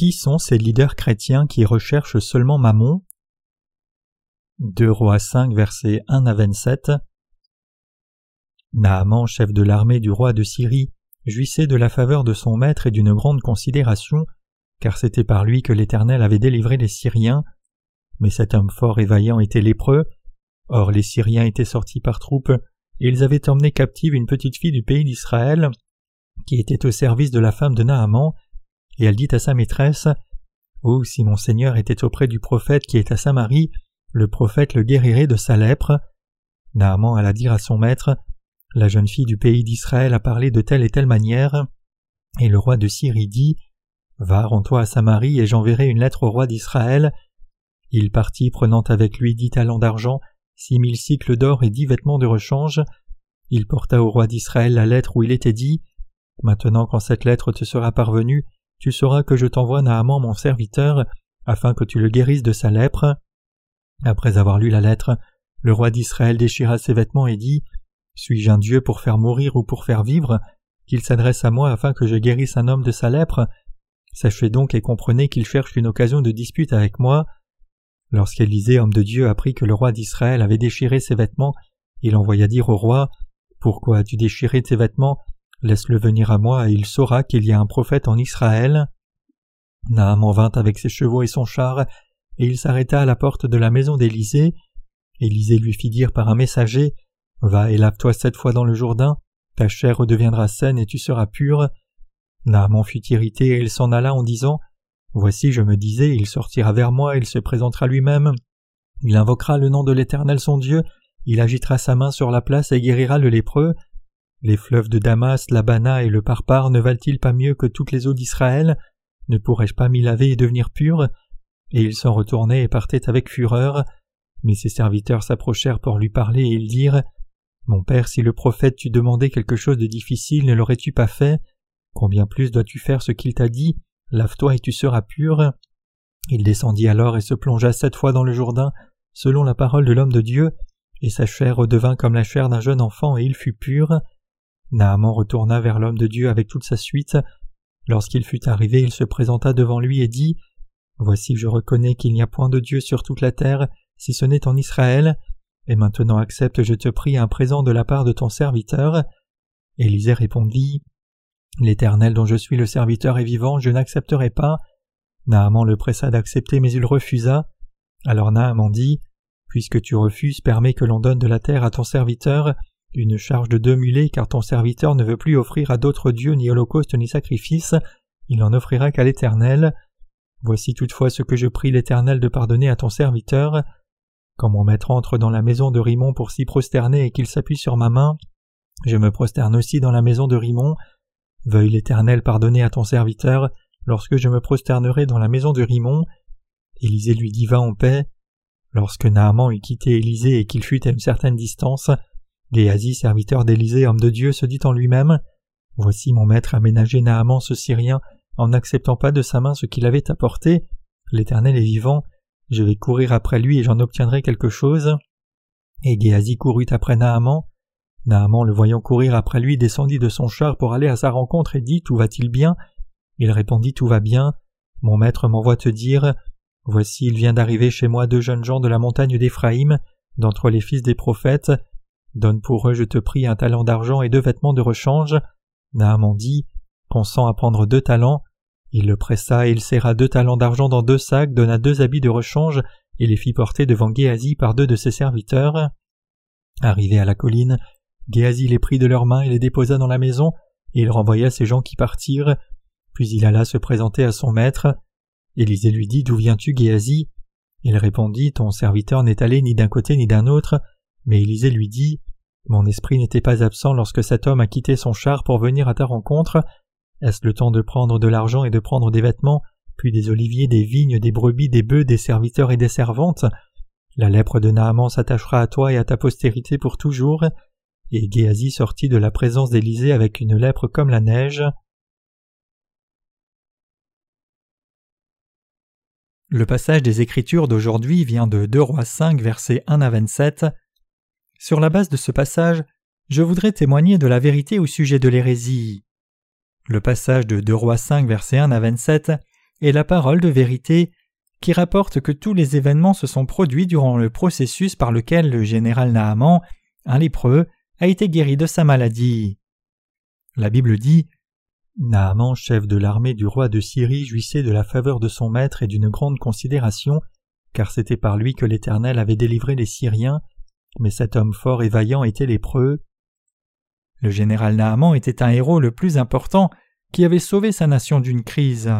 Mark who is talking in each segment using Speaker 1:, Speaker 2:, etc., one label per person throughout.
Speaker 1: Qui sont ces leaders chrétiens qui recherchent seulement Mammon? 2 Rois 5 versets 1 à 27 Naaman, chef de l'armée du roi de Syrie, jouissait de la faveur de son maître et d'une grande considération, car c'était par lui que l'Éternel avait délivré les Syriens. Mais cet homme fort et vaillant était lépreux. Or les Syriens étaient sortis par troupes, et ils avaient emmené captive une petite fille du pays d'Israël, qui était au service de la femme de Naaman, et elle dit à sa maîtresse Oh, si mon Seigneur était auprès du prophète qui est à Samarie, le prophète le guérirait de sa lèpre. Naaman alla dire à son maître La jeune fille du pays d'Israël a parlé de telle et telle manière. Et le roi de Syrie dit Va, rends-toi à Samarie, et j'enverrai une lettre au roi d'Israël. Il partit, prenant avec lui dix talents d'argent, six mille cycles d'or et dix vêtements de rechange. Il porta au roi d'Israël la lettre où il était dit Maintenant, quand cette lettre te sera parvenue, tu sauras que je t'envoie Naaman mon serviteur, afin que tu le guérisses de sa lèpre. Après avoir lu la lettre, le roi d'Israël déchira ses vêtements et dit Suis-je un Dieu pour faire mourir ou pour faire vivre Qu'il s'adresse à moi afin que je guérisse un homme de sa lèpre? Sachez donc et comprenez qu'il cherche une occasion de dispute avec moi. Lorsqu'Élisée, homme de Dieu, apprit que le roi d'Israël avait déchiré ses vêtements, il envoya dire au roi Pourquoi as-tu déchiré tes vêtements? Laisse-le venir à moi et il saura qu'il y a un prophète en Israël. Naaman vint avec ses chevaux et son char, et il s'arrêta à la porte de la maison d'Élisée. Élisée lui fit dire par un messager Va et lave-toi sept fois dans le Jourdain, ta chair redeviendra saine et tu seras pur. Naaman fut irrité et il s'en alla en disant Voici, je me disais, il sortira vers moi, il se présentera lui-même, il invoquera le nom de l'Éternel son Dieu, il agitera sa main sur la place et guérira le lépreux. Les fleuves de Damas, l'Abana et le Parpar ne valent-ils pas mieux que toutes les eaux d'Israël? Ne pourrais-je pas m'y laver et devenir pur? Et ils s'en retournaient et partaient avec fureur. Mais ses serviteurs s'approchèrent pour lui parler et ils dirent Mon père, si le prophète t'eût demandé quelque chose de difficile, ne l'aurais-tu pas fait? Combien plus dois-tu faire ce qu'il t'a dit? Lave-toi et tu seras pur. Il descendit alors et se plongea sept fois dans le Jourdain, selon la parole de l'homme de Dieu, et sa chair redevint comme la chair d'un jeune enfant et il fut pur. Naaman retourna vers l'homme de Dieu avec toute sa suite. Lorsqu'il fut arrivé, il se présenta devant lui et dit Voici, je reconnais qu'il n'y a point de Dieu sur toute la terre, si ce n'est en Israël, et maintenant accepte, je te prie, un présent de la part de ton serviteur. Élisée répondit L'Éternel dont je suis le serviteur est vivant, je n'accepterai pas. Naaman le pressa d'accepter, mais il refusa. Alors Naaman dit Puisque tu refuses, permets que l'on donne de la terre à ton serviteur, une charge de deux mulets, car ton serviteur ne veut plus offrir à d'autres dieux ni holocauste ni sacrifice, il n'en offrira qu'à l'Éternel. Voici toutefois ce que je prie l'Éternel de pardonner à ton serviteur. Quand mon maître entre dans la maison de Rimon pour s'y prosterner et qu'il s'appuie sur ma main, je me prosterne aussi dans la maison de Rimon. Veuille l'Éternel pardonner à ton serviteur lorsque je me prosternerai dans la maison de Rimon. Élisée lui dit va en paix. Lorsque Naaman eut quitté Élisée et qu'il fut à une certaine distance, Géasi, serviteur d'Élysée, homme de Dieu, se dit en lui-même Voici mon maître a ménagé Naaman ce Syrien en n'acceptant pas de sa main ce qu'il avait apporté. L'Éternel est vivant, je vais courir après lui et j'en obtiendrai quelque chose. Et Géasi courut après Naaman. Naaman, le voyant courir après lui, descendit de son char pour aller à sa rencontre et dit Tout va-t-il bien? Il répondit Tout va bien. Mon maître m'envoie te dire Voici, il vient d'arriver chez moi deux jeunes gens de la montagne d'Éphraïm, d'entre les fils des prophètes. Donne pour eux, je te prie, un talent d'argent et deux vêtements de rechange. Naaman dit, consent à prendre deux talents. Il le pressa et il serra deux talents d'argent dans deux sacs, donna deux habits de rechange et les fit porter devant Géasi par deux de ses serviteurs. Arrivé à la colline, Géasi les prit de leurs mains et les déposa dans la maison, et il renvoya ces gens qui partirent. Puis il alla se présenter à son maître. Élisée lui dit D'où viens-tu, Géasi? Il répondit Ton serviteur n'est allé ni d'un côté ni d'un autre, mais Élisée lui dit Mon esprit n'était pas absent lorsque cet homme a quitté son char pour venir à ta rencontre. Est-ce le temps de prendre de l'argent et de prendre des vêtements, puis des oliviers, des vignes, des brebis, des bœufs, des serviteurs et des servantes? La lèpre de Naaman s'attachera à toi et à ta postérité pour toujours. Et Géasi sortit de la présence d'Élisée avec une lèpre comme la neige. Le passage des Écritures d'aujourd'hui vient de 2 Rois 5, versets 1 à 27. Sur la base de ce passage, je voudrais témoigner de la vérité au sujet de l'hérésie. Le passage de 2 Rois 5 verset 1 à 27 est la parole de vérité qui rapporte que tous les événements se sont produits durant le processus par lequel le général Naaman, un lépreux, a été guéri de sa maladie. La Bible dit Naaman, chef de l'armée du roi de Syrie, jouissait de la faveur de son maître et d'une grande considération, car c'était par lui que l'Éternel avait délivré les Syriens, mais cet homme fort et vaillant était lépreux. Le général Naaman était un héros le plus important qui avait sauvé sa nation d'une crise.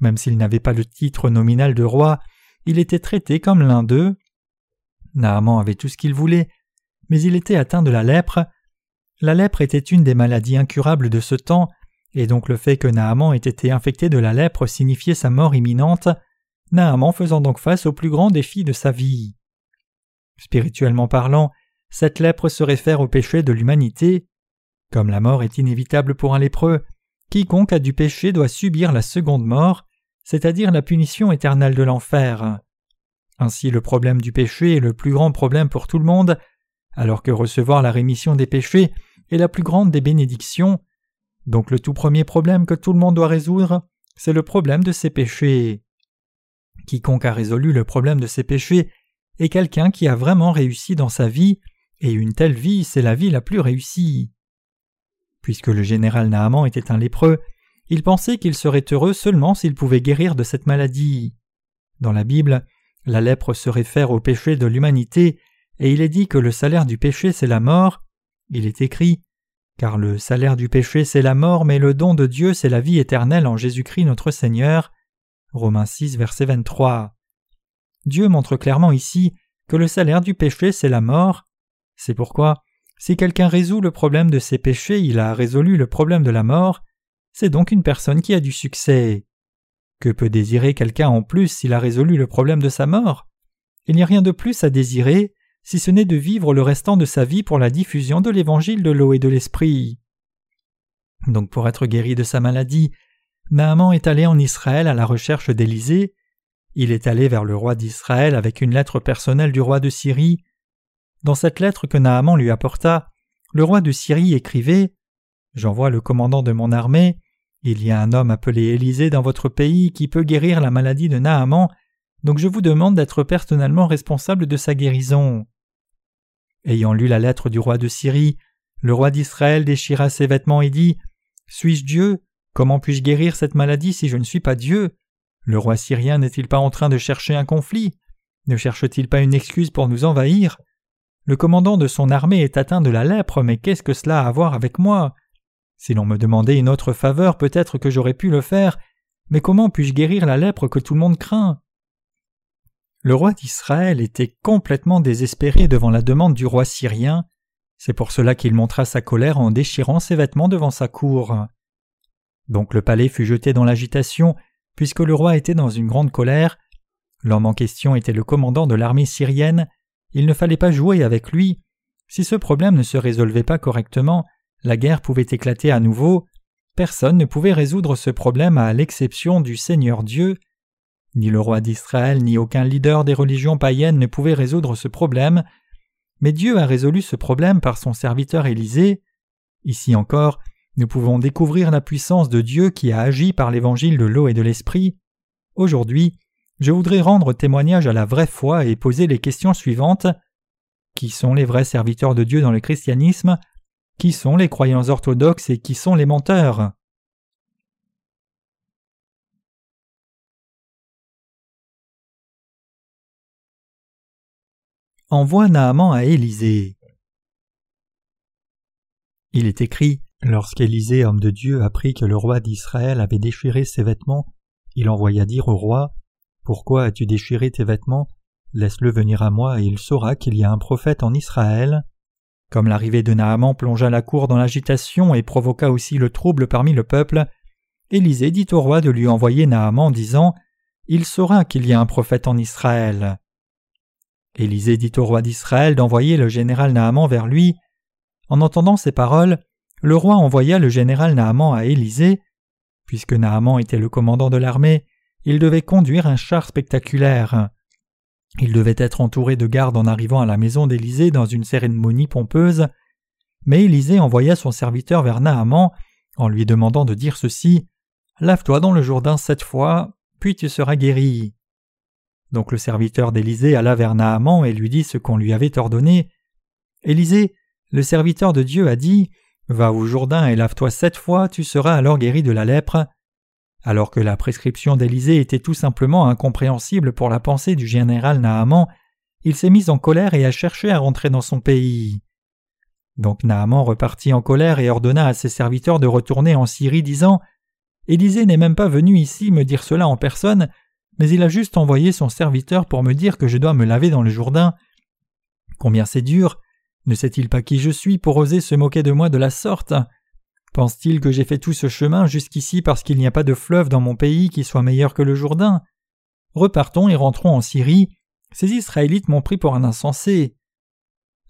Speaker 1: Même s'il n'avait pas le titre nominal de roi, il était traité comme l'un d'eux. Naaman avait tout ce qu'il voulait, mais il était atteint de la lèpre. La lèpre était une des maladies incurables de ce temps, et donc le fait que Naaman ait été infecté de la lèpre signifiait sa mort imminente, Naaman faisant donc face au plus grand défi de sa vie. Spirituellement parlant, cette lèpre se réfère au péché de l'humanité. Comme la mort est inévitable pour un lépreux, quiconque a du péché doit subir la seconde mort, c'est-à-dire la punition éternelle de l'enfer. Ainsi le problème du péché est le plus grand problème pour tout le monde, alors que recevoir la rémission des péchés est la plus grande des bénédictions. Donc le tout premier problème que tout le monde doit résoudre, c'est le problème de ses péchés. Quiconque a résolu le problème de ses péchés est quelqu'un qui a vraiment réussi dans sa vie, et une telle vie, c'est la vie la plus réussie. Puisque le général Naaman était un lépreux, il pensait qu'il serait heureux seulement s'il pouvait guérir de cette maladie. Dans la Bible, la lèpre se réfère au péché de l'humanité, et il est dit que le salaire du péché c'est la mort. Il est écrit Car le salaire du péché c'est la mort, mais le don de Dieu c'est la vie éternelle en Jésus-Christ notre Seigneur. Romains 6, verset 23. Dieu montre clairement ici que le salaire du péché c'est la mort. C'est pourquoi, si quelqu'un résout le problème de ses péchés, il a résolu le problème de la mort, c'est donc une personne qui a du succès. Que peut désirer quelqu'un en plus s'il a résolu le problème de sa mort? Il n'y a rien de plus à désirer si ce n'est de vivre le restant de sa vie pour la diffusion de l'évangile de l'eau et de l'esprit. Donc pour être guéri de sa maladie, Naaman est allé en Israël à la recherche d'Élysée. Il est allé vers le roi d'Israël avec une lettre personnelle du roi de Syrie. Dans cette lettre que Naaman lui apporta, le roi de Syrie écrivait J'envoie le commandant de mon armée. Il y a un homme appelé Élysée dans votre pays qui peut guérir la maladie de Naaman, donc je vous demande d'être personnellement responsable de sa guérison. Ayant lu la lettre du roi de Syrie, le roi d'Israël déchira ses vêtements et dit Suis-je Dieu? Comment puis-je guérir cette maladie si je ne suis pas Dieu? Le roi syrien n'est-il pas en train de chercher un conflit? Ne cherche-t-il pas une excuse pour nous envahir? Le commandant de son armée est atteint de la lèpre, mais qu'est-ce que cela a à voir avec moi? Si l'on me demandait une autre faveur, peut-être que j'aurais pu le faire, mais comment puis-je guérir la lèpre que tout le monde craint? Le roi d'Israël était complètement désespéré devant la demande du roi syrien. C'est pour cela qu'il montra sa colère en déchirant ses vêtements devant sa cour. Donc le palais fut jeté dans l'agitation, puisque le roi était dans une grande colère. L'homme en question était le commandant de l'armée syrienne, il ne fallait pas jouer avec lui. Si ce problème ne se résolvait pas correctement, la guerre pouvait éclater à nouveau. Personne ne pouvait résoudre ce problème à l'exception du Seigneur Dieu. Ni le roi d'Israël ni aucun leader des religions païennes ne pouvait résoudre ce problème. Mais Dieu a résolu ce problème par son serviteur Élisée. Ici encore, nous pouvons découvrir la puissance de Dieu qui a agi par l'évangile de l'eau et de l'esprit. Aujourd'hui, je voudrais rendre témoignage à la vraie foi et poser les questions suivantes. Qui sont les vrais serviteurs de Dieu dans le christianisme? Qui sont les croyants orthodoxes et qui sont les menteurs? Envoie Naaman à Élisée. Il est écrit Lorsqu'Élisée, homme de Dieu, apprit que le roi d'Israël avait déchiré ses vêtements, il envoya dire au roi Pourquoi as-tu déchiré tes vêtements? Laisse-le venir à moi et il saura qu'il y a un prophète en Israël. Comme l'arrivée de Naaman plongea la cour dans l'agitation et provoqua aussi le trouble parmi le peuple, Élisée dit au roi de lui envoyer Naaman disant Il saura qu'il y a un prophète en Israël. Élisée dit au roi d'Israël d'envoyer le général Naaman vers lui. En entendant ces paroles, le roi envoya le général Naaman à Élysée. Puisque Naaman était le commandant de l'armée, il devait conduire un char spectaculaire. Il devait être entouré de gardes en arrivant à la maison d'Élysée dans une cérémonie pompeuse. Mais Élysée envoya son serviteur vers Naaman en lui demandant de dire ceci Lave-toi dans le Jourdain sept fois, puis tu seras guéri. Donc le serviteur d'Élisée alla vers Naaman et lui dit ce qu'on lui avait ordonné. Élisée, le serviteur de Dieu a dit Va au Jourdain et lave-toi sept fois, tu seras alors guéri de la lèpre. Alors que la prescription d'Élisée était tout simplement incompréhensible pour la pensée du général Naaman, il s'est mis en colère et a cherché à rentrer dans son pays. Donc Naaman repartit en colère et ordonna à ses serviteurs de retourner en Syrie, disant Élisée n'est même pas venu ici me dire cela en personne, mais il a juste envoyé son serviteur pour me dire que je dois me laver dans le Jourdain. Combien c'est dur Ne sait-il pas qui je suis pour oser se moquer de moi de la sorte? Pense-t-il que j'ai fait tout ce chemin jusqu'ici parce qu'il n'y a pas de fleuve dans mon pays qui soit meilleur que le Jourdain? Repartons et rentrons en Syrie. Ces Israélites m'ont pris pour un insensé.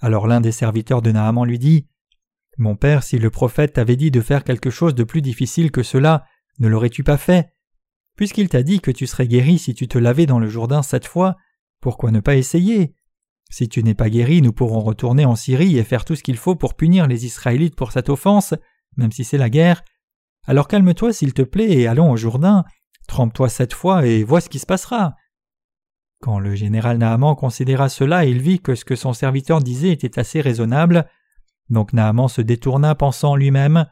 Speaker 1: Alors l'un des serviteurs de Naaman lui dit Mon père, si le prophète t'avait dit de faire quelque chose de plus difficile que cela, ne l'aurais-tu pas fait? Puisqu'il t'a dit que tu serais guéri si tu te lavais dans le Jourdain cette fois, pourquoi ne pas essayer? Si tu n'es pas guéri, nous pourrons retourner en Syrie et faire tout ce qu'il faut pour punir les Israélites pour cette offense, même si c'est la guerre. Alors calme-toi s'il te plaît et allons au Jourdain, trempe-toi cette fois et vois ce qui se passera. Quand le général Naaman considéra cela, il vit que ce que son serviteur disait était assez raisonnable. Donc Naaman se détourna pensant en lui-même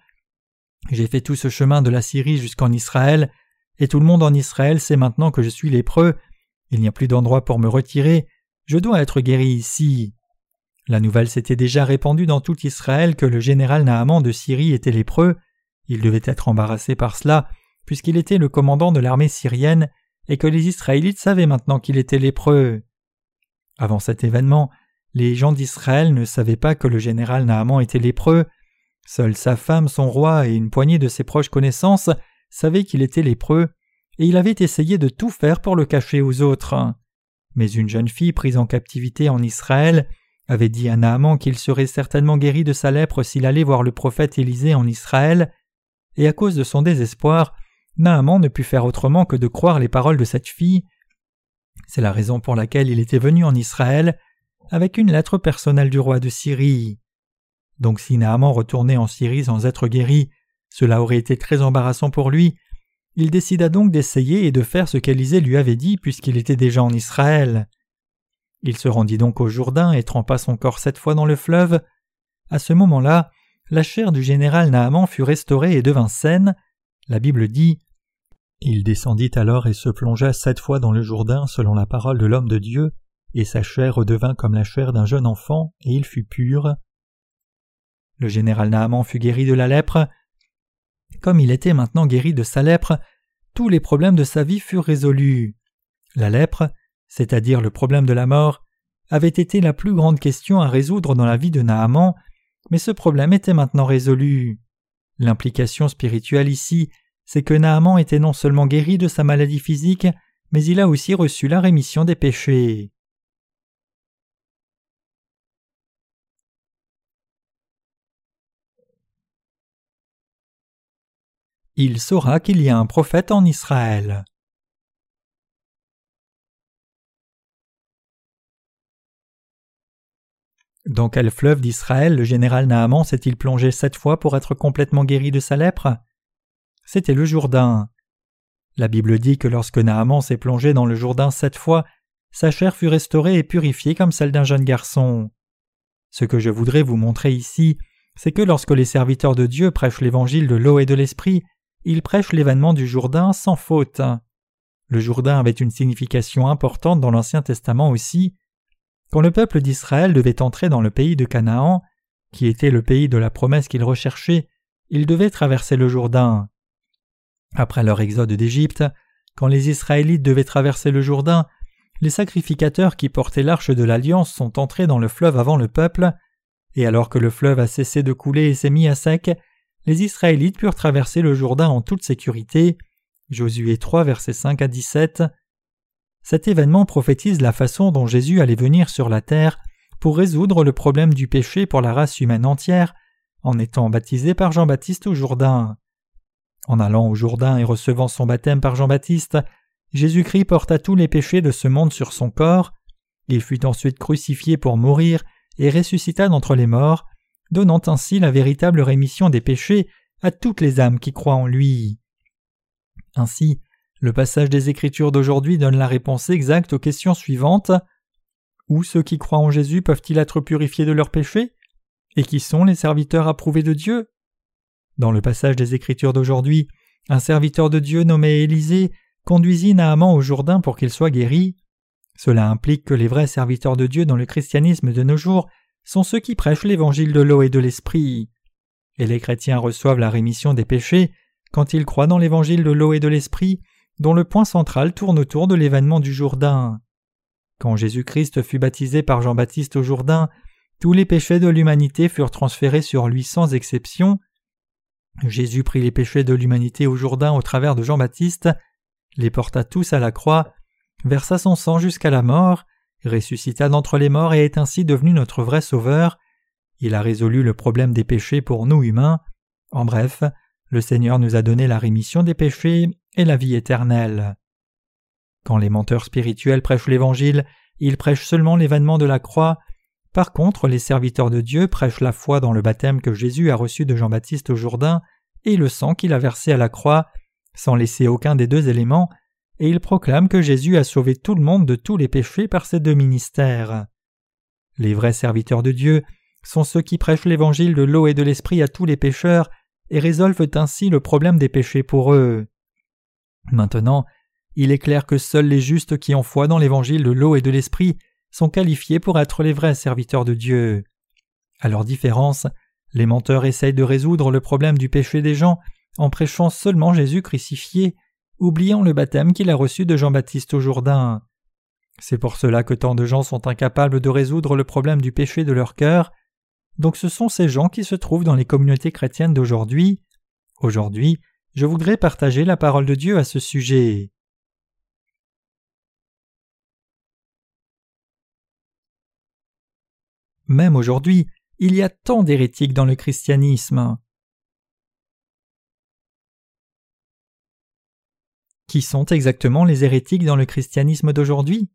Speaker 1: J'ai fait tout ce chemin de la Syrie jusqu'en Israël, et tout le monde en Israël sait maintenant que je suis lépreux. Il n'y a plus d'endroit pour me retirer. Je dois être guéri ici. La nouvelle s'était déjà répandue dans tout Israël que le général Naaman de Syrie était lépreux. Il devait être embarrassé par cela, puisqu'il était le commandant de l'armée syrienne, et que les Israélites savaient maintenant qu'il était lépreux. Avant cet événement, les gens d'Israël ne savaient pas que le général Naaman était lépreux. Seule sa femme, son roi et une poignée de ses proches connaissances savaient qu'il était lépreux, et il avait essayé de tout faire pour le cacher aux autres. Mais une jeune fille prise en captivité en Israël avait dit à Naaman qu'il serait certainement guéri de sa lèpre s'il allait voir le prophète Élisée en Israël, et à cause de son désespoir, Naaman ne put faire autrement que de croire les paroles de cette fille. C'est la raison pour laquelle il était venu en Israël avec une lettre personnelle du roi de Syrie. Donc si Naaman retournait en Syrie sans être guéri, cela aurait été très embarrassant pour lui. Il décida donc d'essayer et de faire ce qu'Élisée lui avait dit puisqu'il était déjà en Israël. Il se rendit donc au Jourdain et trempa son corps sept fois dans le fleuve. À ce moment-là, la chair du général Naaman fut restaurée et devint saine. La Bible dit Il descendit alors et se plongea sept fois dans le Jourdain selon la parole de l'homme de Dieu, et sa chair redevint comme la chair d'un jeune enfant, et il fut pur. Le général Naaman fut guéri de la lèpre. Comme il était maintenant guéri de sa lèpre, tous les problèmes de sa vie furent résolus. La lèpre, c'est-à-dire le problème de la mort, avait été la plus grande question à résoudre dans la vie de Naaman, mais ce problème était maintenant résolu. L'implication spirituelle ici, c'est que Naaman était non seulement guéri de sa maladie physique, mais il a aussi reçu la rémission des péchés. Il saura qu'il y a un prophète en Israël. Dans quel fleuve d'Israël le général Naaman s'est-il plongé sept fois pour être complètement guéri de sa lèpre? C'était le Jourdain. La Bible dit que lorsque Naaman s'est plongé dans le Jourdain sept fois, sa chair fut restaurée et purifiée comme celle d'un jeune garçon. Ce que je voudrais vous montrer ici, c'est que lorsque les serviteurs de Dieu prêchent l'évangile de l'eau et de l'esprit, ils prêchent l'événement du Jourdain sans faute. Le Jourdain avait une signification importante dans l'Ancien Testament aussi. Quand le peuple d'Israël devait entrer dans le pays de Canaan, qui était le pays de la promesse qu'il recherchait, il devait traverser le Jourdain. Après leur exode d'Égypte, quand les Israélites devaient traverser le Jourdain, les sacrificateurs qui portaient l'arche de l'alliance sont entrés dans le fleuve avant le peuple, et alors que le fleuve a cessé de couler et s'est mis à sec, les Israélites purent traverser le Jourdain en toute sécurité. Josué 3, versets 5 à 17. Cet événement prophétise la façon dont Jésus allait venir sur la terre pour résoudre le problème du péché pour la race humaine entière, en étant baptisé par Jean-Baptiste au Jourdain. En allant au Jourdain et recevant son baptême par Jean-Baptiste, Jésus-Christ porta tous les péchés de ce monde sur son corps, il fut ensuite crucifié pour mourir et ressuscita d'entre les morts, donnant ainsi la véritable rémission des péchés à toutes les âmes qui croient en lui. Ainsi, le passage des Écritures d'aujourd'hui donne la réponse exacte aux questions suivantes. Où ceux qui croient en Jésus peuvent-ils être purifiés de leurs péchés? Et qui sont les serviteurs approuvés de Dieu? Dans le passage des Écritures d'aujourd'hui, un serviteur de Dieu nommé Élisée conduisit Naaman au Jourdain pour qu'il soit guéri. Cela implique que les vrais serviteurs de Dieu dans le christianisme de nos jours sont ceux qui prêchent l'évangile de l'eau et de l'esprit. Et les chrétiens reçoivent la rémission des péchés quand ils croient dans l'évangile de l'eau et de l'esprit dont le point central tourne autour de l'événement du Jourdain. Quand Jésus-Christ fut baptisé par Jean-Baptiste au Jourdain, tous les péchés de l'humanité furent transférés sur lui sans exception. Jésus prit les péchés de l'humanité au Jourdain au travers de Jean-Baptiste, les porta tous à la croix, versa son sang jusqu'à la mort, ressuscita d'entre les morts et est ainsi devenu notre vrai Sauveur. Il a résolu le problème des péchés pour nous humains. En bref, le Seigneur nous a donné la rémission des péchés et la vie éternelle. Quand les menteurs spirituels prêchent l'Évangile, ils prêchent seulement l'événement de la croix. Par contre, les serviteurs de Dieu prêchent la foi dans le baptême que Jésus a reçu de Jean-Baptiste au Jourdain et le sang qu'il a versé à la croix, sans laisser aucun des deux éléments, et ils proclament que Jésus a sauvé tout le monde de tous les péchés par ces deux ministères. Les vrais serviteurs de Dieu sont ceux qui prêchent l'évangile de l'eau et de l'esprit à tous les pécheurs et résolvent ainsi le problème des péchés pour eux. Maintenant, il est clair que seuls les justes qui ont foi dans l'évangile de l'eau et de l'esprit sont qualifiés pour être les vrais serviteurs de Dieu. À leur différence, les menteurs essayent de résoudre le problème du péché des gens en prêchant seulement Jésus crucifié, oubliant le baptême qu'il a reçu de Jean-Baptiste au Jourdain. C'est pour cela que tant de gens sont incapables de résoudre le problème du péché de leur cœur, donc ce sont ces gens qui se trouvent dans les communautés chrétiennes d'aujourd'hui. Aujourd'hui, je voudrais partager la parole de Dieu à ce sujet. Même aujourd'hui, il y a tant d'hérétiques dans le christianisme. Qui sont exactement les hérétiques dans le christianisme d'aujourd'hui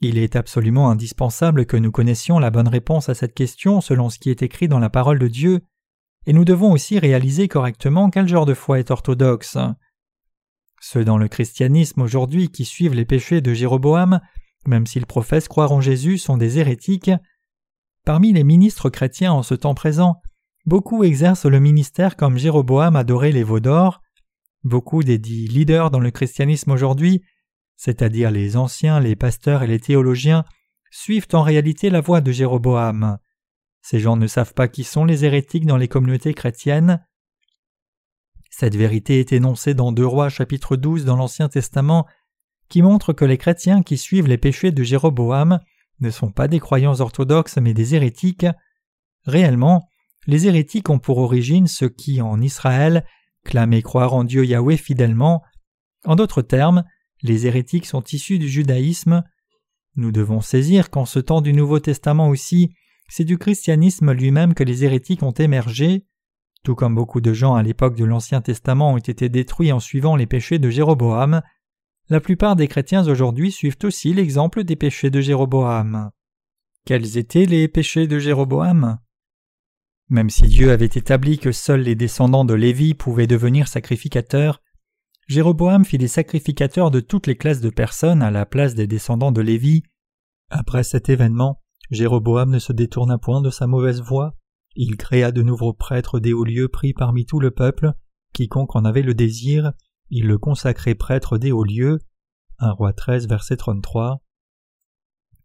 Speaker 1: il est absolument indispensable que nous connaissions la bonne réponse à cette question selon ce qui est écrit dans la parole de Dieu, et nous devons aussi réaliser correctement quel genre de foi est orthodoxe. Ceux dans le christianisme aujourd'hui qui suivent les péchés de Jéroboam, même s'ils professent croire en Jésus, sont des hérétiques. Parmi les ministres chrétiens en ce temps présent, beaucoup exercent le ministère comme Jéroboam adorait les veaux d'or. Beaucoup des dits leaders dans le christianisme aujourd'hui c'est-à-dire les anciens, les pasteurs et les théologiens, suivent en réalité la voie de Jéroboam. Ces gens ne savent pas qui sont les hérétiques dans les communautés chrétiennes. Cette vérité est énoncée dans Deux Rois chapitre 12 dans l'Ancien Testament, qui montre que les chrétiens qui suivent les péchés de Jéroboam ne sont pas des croyants orthodoxes mais des hérétiques. Réellement, les hérétiques ont pour origine ceux qui, en Israël, clament croire en Dieu Yahweh fidèlement. En d'autres termes, les hérétiques sont issus du judaïsme. Nous devons saisir qu'en ce temps du Nouveau Testament aussi, c'est du christianisme lui-même que les hérétiques ont émergé. Tout comme beaucoup de gens à l'époque de l'Ancien Testament ont été détruits en suivant les péchés de Jéroboam, la plupart des chrétiens aujourd'hui suivent aussi l'exemple des péchés de Jéroboam. Quels étaient les péchés de Jéroboam? Même si Dieu avait établi que seuls les descendants de Lévi pouvaient devenir sacrificateurs, Jéroboam fit des sacrificateurs de toutes les classes de personnes à la place des descendants de Lévi. Après cet événement, Jéroboam ne se détourna point de sa mauvaise voie. Il créa de nouveaux prêtres des hauts lieux pris parmi tout le peuple. Quiconque en avait le désir, il le consacrait prêtre des hauts lieux. 1 roi 13, verset 33.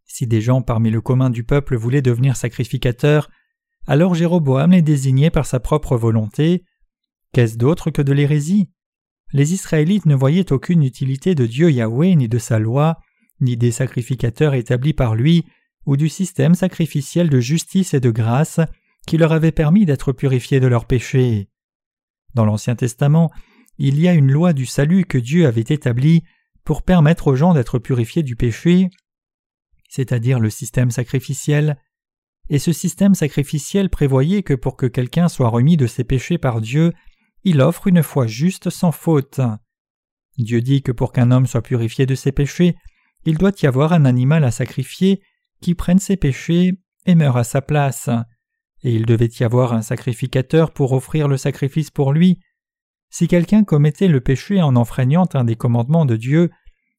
Speaker 1: Si des gens parmi le commun du peuple voulaient devenir sacrificateurs, alors Jéroboam les désignait par sa propre volonté. Qu'est-ce d'autre que de l'hérésie? Les Israélites ne voyaient aucune utilité de Dieu Yahweh ni de sa loi, ni des sacrificateurs établis par lui, ou du système sacrificiel de justice et de grâce qui leur avait permis d'être purifiés de leurs péchés. Dans l'Ancien Testament, il y a une loi du salut que Dieu avait établie pour permettre aux gens d'être purifiés du péché, c'est-à-dire le système sacrificiel, et ce système sacrificiel prévoyait que pour que quelqu'un soit remis de ses péchés par Dieu, il offre une foi juste sans faute. Dieu dit que pour qu'un homme soit purifié de ses péchés, il doit y avoir un animal à sacrifier qui prenne ses péchés et meure à sa place, et il devait y avoir un sacrificateur pour offrir le sacrifice pour lui. Si quelqu'un commettait le péché en enfreignant un des commandements de Dieu,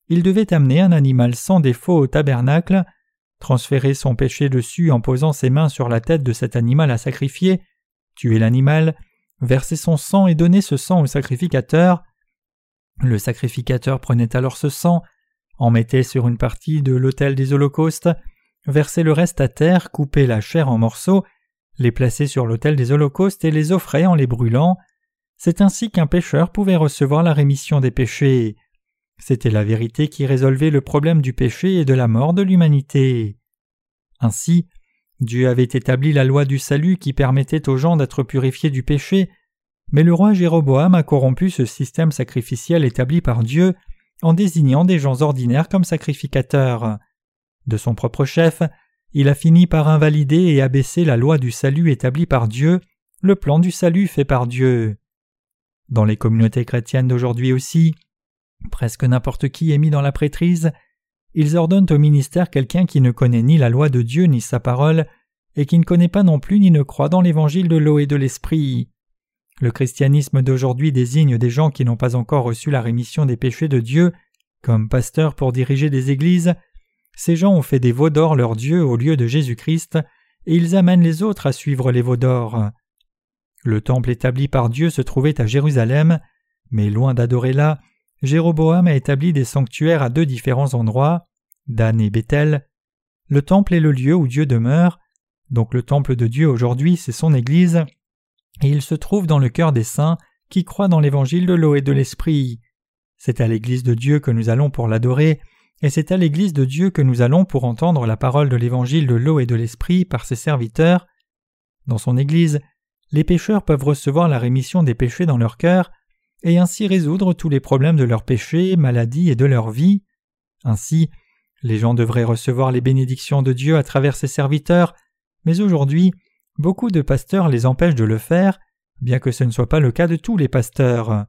Speaker 1: il devait amener un animal sans défaut au tabernacle, transférer son péché dessus en posant ses mains sur la tête de cet animal à sacrifier, tuer l'animal, verser son sang et donner ce sang au sacrificateur. Le sacrificateur prenait alors ce sang, en mettait sur une partie de l'autel des holocaustes, versait le reste à terre, coupait la chair en morceaux, les plaçait sur l'autel des holocaustes et les offrait en les brûlant. C'est ainsi qu'un pécheur pouvait recevoir la rémission des péchés. C'était la vérité qui résolvait le problème du péché et de la mort de l'humanité. Ainsi, Dieu avait établi la loi du salut qui permettait aux gens d'être purifiés du péché, mais le roi Jéroboam a corrompu ce système sacrificiel établi par Dieu en désignant des gens ordinaires comme sacrificateurs. De son propre chef, il a fini par invalider et abaisser la loi du salut établie par Dieu, le plan du salut fait par Dieu. Dans les communautés chrétiennes d'aujourd'hui aussi, presque n'importe qui est mis dans la prêtrise, ils ordonnent au ministère quelqu'un qui ne connaît ni la loi de Dieu ni sa parole, et qui ne connaît pas non plus ni ne croit dans l'évangile de l'eau et de l'esprit. Le christianisme d'aujourd'hui désigne des gens qui n'ont pas encore reçu la rémission des péchés de Dieu comme pasteurs pour diriger des églises. Ces gens ont fait des veaux d'or leur Dieu au lieu de Jésus-Christ, et ils amènent les autres à suivre les veaux d'or. Le temple établi par Dieu se trouvait à Jérusalem, mais loin d'adorer là, Jéroboam a établi des sanctuaires à deux différents endroits, Dan et Bethel. Le temple est le lieu où Dieu demeure, donc le temple de Dieu aujourd'hui c'est son Église, et il se trouve dans le cœur des saints qui croient dans l'évangile de l'eau et de l'esprit. C'est à l'Église de Dieu que nous allons pour l'adorer, et c'est à l'Église de Dieu que nous allons pour entendre la parole de l'évangile de l'eau et de l'esprit par ses serviteurs. Dans son Église, les pécheurs peuvent recevoir la rémission des péchés dans leur cœur, et ainsi résoudre tous les problèmes de leurs péchés, maladies et de leur vie. Ainsi, les gens devraient recevoir les bénédictions de Dieu à travers ses serviteurs, mais aujourd'hui, Beaucoup de pasteurs les empêchent de le faire, bien que ce ne soit pas le cas de tous les pasteurs.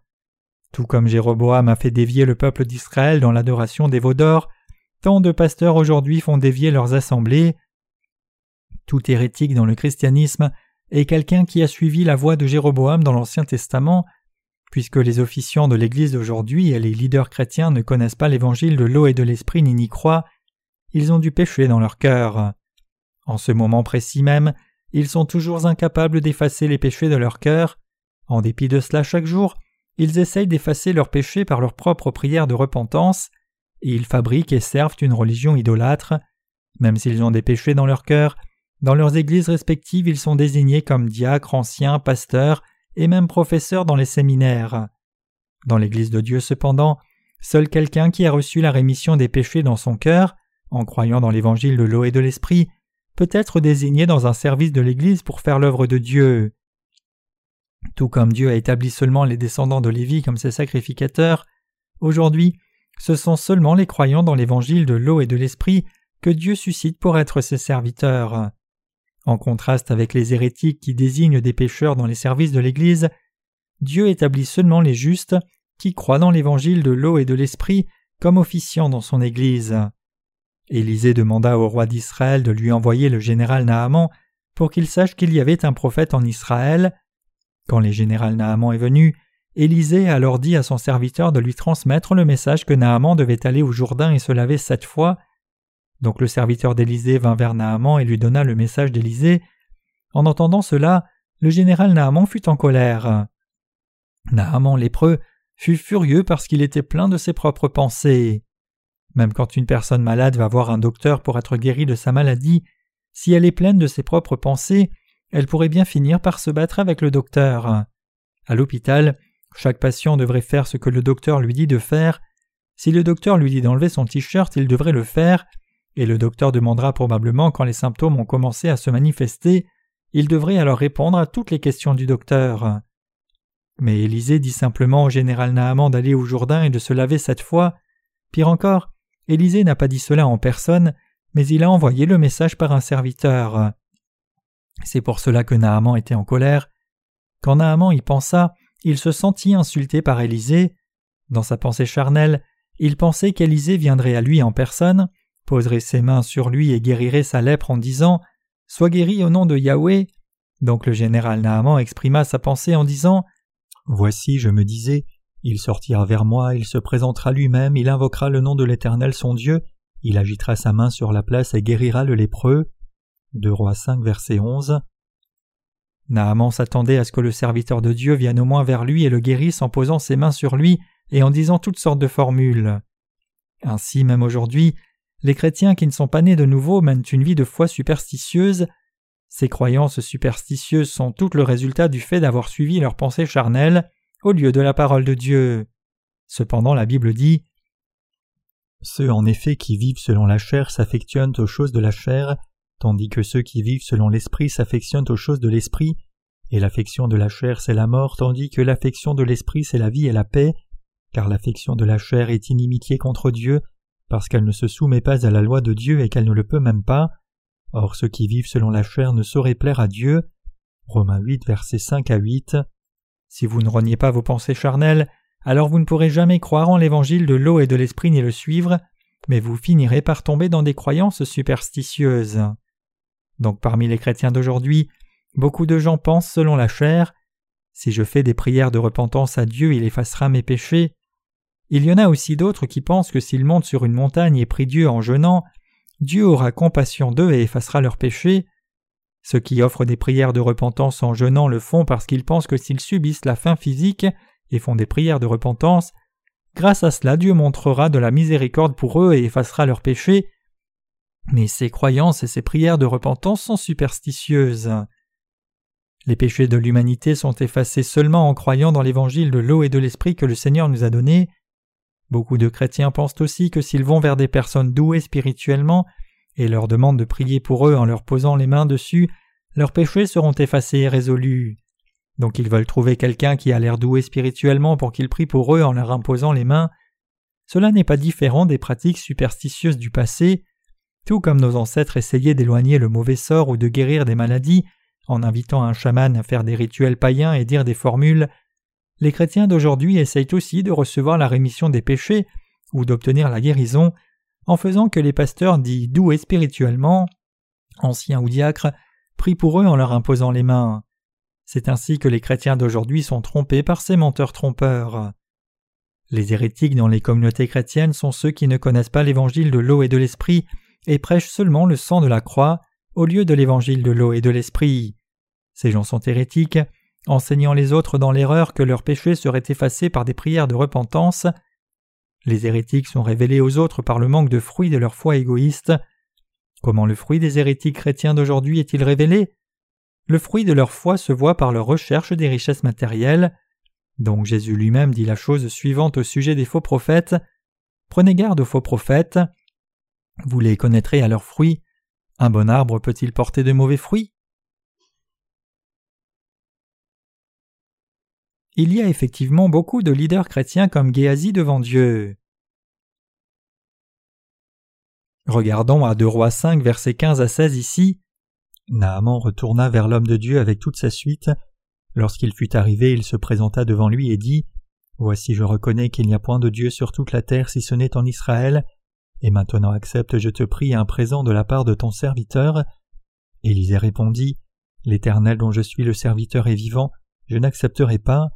Speaker 1: Tout comme Jéroboam a fait dévier le peuple d'Israël dans l'adoration des veaux d'or, tant de pasteurs aujourd'hui font dévier leurs assemblées. Tout hérétique dans le christianisme est quelqu'un qui a suivi la voie de Jéroboam dans l'Ancien Testament, puisque les officiants de l'Église d'aujourd'hui et les leaders chrétiens ne connaissent pas l'évangile de l'eau et de l'esprit ni n'y croient, ils ont du péché dans leur cœur. En ce moment précis même, ils sont toujours incapables d'effacer les péchés de leur cœur. En dépit de cela, chaque jour, ils essayent d'effacer leurs péchés par leurs propres prières de repentance, et ils fabriquent et servent une religion idolâtre. Même s'ils ont des péchés dans leur cœur, dans leurs églises respectives, ils sont désignés comme diacres, anciens, pasteurs et même professeurs dans les séminaires. Dans l'Église de Dieu, cependant, seul quelqu'un qui a reçu la rémission des péchés dans son cœur, en croyant dans l'évangile de l'eau et de l'esprit, peut être désigné dans un service de l'Église pour faire l'œuvre de Dieu. Tout comme Dieu a établi seulement les descendants de Lévi comme ses sacrificateurs, aujourd'hui ce sont seulement les croyants dans l'évangile de l'eau et de l'esprit que Dieu suscite pour être ses serviteurs. En contraste avec les hérétiques qui désignent des pécheurs dans les services de l'Église, Dieu établit seulement les justes qui croient dans l'évangile de l'eau et de l'esprit comme officiants dans son Église. Élisée demanda au roi d'Israël de lui envoyer le général Naaman pour qu'il sache qu'il y avait un prophète en Israël. Quand le général Naaman est venu, Élisée a alors dit à son serviteur de lui transmettre le message que Naaman devait aller au Jourdain et se laver sept fois. Donc le serviteur d'Élisée vint vers Naaman et lui donna le message d'Élisée. En entendant cela, le général Naaman fut en colère. Naaman lépreux fut furieux parce qu'il était plein de ses propres pensées. Même quand une personne malade va voir un docteur pour être guérie de sa maladie, si elle est pleine de ses propres pensées, elle pourrait bien finir par se battre avec le docteur. À l'hôpital, chaque patient devrait faire ce que le docteur lui dit de faire. Si le docteur lui dit d'enlever son t-shirt, il devrait le faire, et le docteur demandera probablement quand les symptômes ont commencé à se manifester, il devrait alors répondre à toutes les questions du docteur. Mais Élisée dit simplement au général Naaman d'aller au Jourdain et de se laver cette fois. Pire encore, Élisée n'a pas dit cela en personne, mais il a envoyé le message par un serviteur. C'est pour cela que Naaman était en colère. Quand Naaman y pensa, il se sentit insulté par Élisée. Dans sa pensée charnelle, il pensait qu'Élisée viendrait à lui en personne, poserait ses mains sur lui et guérirait sa lèpre en disant Sois guéri au nom de Yahweh. Donc le général Naaman exprima sa pensée en disant Voici, je me disais, il sortira vers moi, il se présentera lui-même, il invoquera le nom de l'Éternel son Dieu, il agitera sa main sur la place et guérira le lépreux. 2 Rois 5, verset 11. Naaman s'attendait à ce que le serviteur de Dieu vienne au moins vers lui et le guérisse en posant ses mains sur lui et en disant toutes sortes de formules. Ainsi, même aujourd'hui, les chrétiens qui ne sont pas nés de nouveau mènent une vie de foi superstitieuse. Ces croyances superstitieuses sont toutes le résultat du fait d'avoir suivi leurs pensées charnelles au lieu de la parole de Dieu. Cependant, la Bible dit Ceux en effet qui vivent selon la chair s'affectionnent aux choses de la chair, tandis que ceux qui vivent selon l'esprit s'affectionnent aux choses de l'esprit, et l'affection de la chair c'est la mort, tandis que l'affection de l'esprit c'est la vie et la paix, car l'affection de la chair est inimitié contre Dieu, parce qu'elle ne se soumet pas à la loi de Dieu et qu'elle ne le peut même pas. Or ceux qui vivent selon la chair ne sauraient plaire à Dieu. Romains 8, versets 5 à 8. Si vous ne reniez pas vos pensées charnelles, alors vous ne pourrez jamais croire en l'évangile de l'eau et de l'esprit ni le suivre, mais vous finirez par tomber dans des croyances superstitieuses. Donc parmi les chrétiens d'aujourd'hui, beaucoup de gens pensent selon la chair. Si je fais des prières de repentance à Dieu, il effacera mes péchés. Il y en a aussi d'autres qui pensent que s'ils montent sur une montagne et prient Dieu en jeûnant, Dieu aura compassion d'eux et effacera leurs péchés. Ceux qui offrent des prières de repentance en jeûnant le font parce qu'ils pensent que s'ils subissent la faim physique et font des prières de repentance, grâce à cela Dieu montrera de la miséricorde pour eux et effacera leurs péchés. Mais ces croyances et ces prières de repentance sont superstitieuses. Les péchés de l'humanité sont effacés seulement en croyant dans l'évangile de l'eau et de l'esprit que le Seigneur nous a donné. Beaucoup de chrétiens pensent aussi que s'ils vont vers des personnes douées spirituellement et leur demandent de prier pour eux en leur posant les mains dessus, leurs péchés seront effacés et résolus. Donc ils veulent trouver quelqu'un qui a l'air doué spirituellement pour qu'il prie pour eux en leur imposant les mains. Cela n'est pas différent des pratiques superstitieuses du passé. Tout comme nos ancêtres essayaient d'éloigner le mauvais sort ou de guérir des maladies en invitant un chaman à faire des rituels païens et dire des formules les chrétiens d'aujourd'hui essayent aussi de recevoir la rémission des péchés ou d'obtenir la guérison en faisant que les pasteurs dits doués spirituellement, anciens ou diacres, prient pour eux en leur imposant les mains. C'est ainsi que les chrétiens d'aujourd'hui sont trompés par ces menteurs trompeurs. Les hérétiques dans les communautés chrétiennes sont ceux qui ne connaissent pas l'évangile de l'eau et de l'esprit et prêchent seulement le sang de la croix au lieu de l'évangile de l'eau et de l'esprit. Ces gens sont hérétiques enseignant les autres dans l'erreur que leurs péchés seraient effacés par des prières de repentance. Les hérétiques sont révélés aux autres par le manque de fruits de leur foi égoïste. Comment le fruit des hérétiques chrétiens d'aujourd'hui est-il révélé? Le fruit de leur foi se voit par leur recherche des richesses matérielles. Donc Jésus lui-même dit la chose suivante au sujet des faux prophètes. Prenez garde aux faux prophètes. Vous les connaîtrez à leurs fruits. Un bon arbre peut-il porter de mauvais fruits? Il y a effectivement beaucoup de leaders chrétiens comme Géasi devant Dieu. Regardons à 2 Rois 5, versets 15 à 16 ici. Naaman retourna vers l'homme de Dieu avec toute sa suite. Lorsqu'il fut arrivé, il se présenta devant lui et dit Voici, je reconnais qu'il n'y a point de Dieu sur toute la terre si ce n'est en Israël. Et maintenant accepte, je te prie, un présent de la part de ton serviteur. Élisée répondit L'Éternel dont je suis le serviteur est vivant, je n'accepterai pas.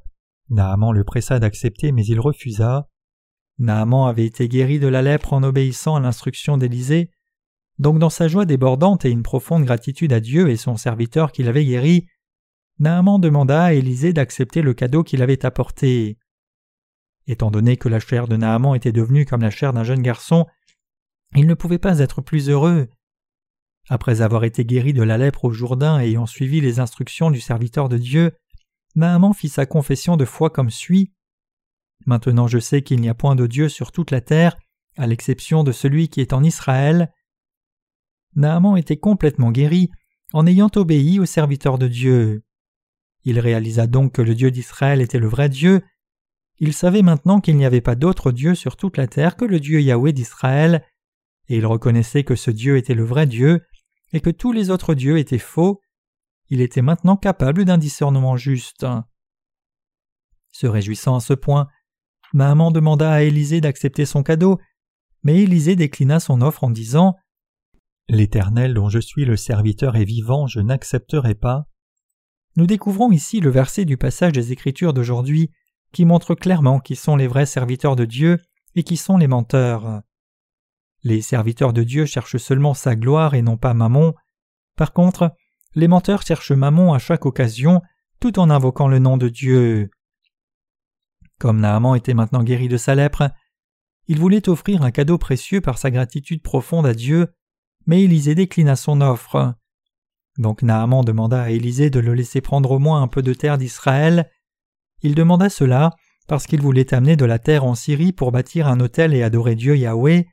Speaker 1: Naaman le pressa d'accepter, mais il refusa. Naaman avait été guéri de la lèpre en obéissant à l'instruction d'Élisée. Donc dans sa joie débordante et une profonde gratitude à Dieu et son serviteur qui l'avait guéri, Naaman demanda à Élisée d'accepter le cadeau qu'il avait apporté. Étant donné que la chair de Naaman était devenue comme la chair d'un jeune garçon, il ne pouvait pas être plus heureux. Après avoir été guéri de la lèpre au Jourdain et ayant suivi les instructions du serviteur de Dieu, Naaman fit sa confession de foi comme suit. Maintenant je sais qu'il n'y a point de Dieu sur toute la terre, à l'exception de celui qui est en Israël. Naaman était complètement guéri en ayant obéi au serviteur de Dieu. Il réalisa donc que le Dieu d'Israël était le vrai Dieu. Il savait maintenant qu'il n'y avait pas d'autre Dieu sur toute la terre que le Dieu Yahweh d'Israël, et il reconnaissait que ce Dieu était le vrai Dieu, et que tous les autres dieux étaient faux, il était maintenant capable d'un discernement juste. Se réjouissant à ce point, Maman demanda à Élisée d'accepter son cadeau, mais Élisée déclina son offre en disant L'Éternel dont je suis le serviteur est vivant, je n'accepterai pas. nous découvrons ici le verset du passage des Écritures d'aujourd'hui qui montre clairement qui sont les vrais serviteurs de Dieu et qui sont les menteurs. Les serviteurs de Dieu cherchent seulement sa gloire et non pas Mammon. Par contre, les menteurs cherchent Mammon à chaque occasion tout en invoquant le nom de Dieu. Comme Naaman était maintenant guéri de sa lèpre, il voulait offrir un cadeau précieux par sa gratitude profonde à Dieu, mais Élisée déclina son offre. Donc Naaman demanda à Élisée de le laisser prendre au moins un peu de terre d'Israël. Il demanda cela parce qu'il voulait amener de la terre en Syrie pour bâtir un autel et adorer Dieu Yahweh.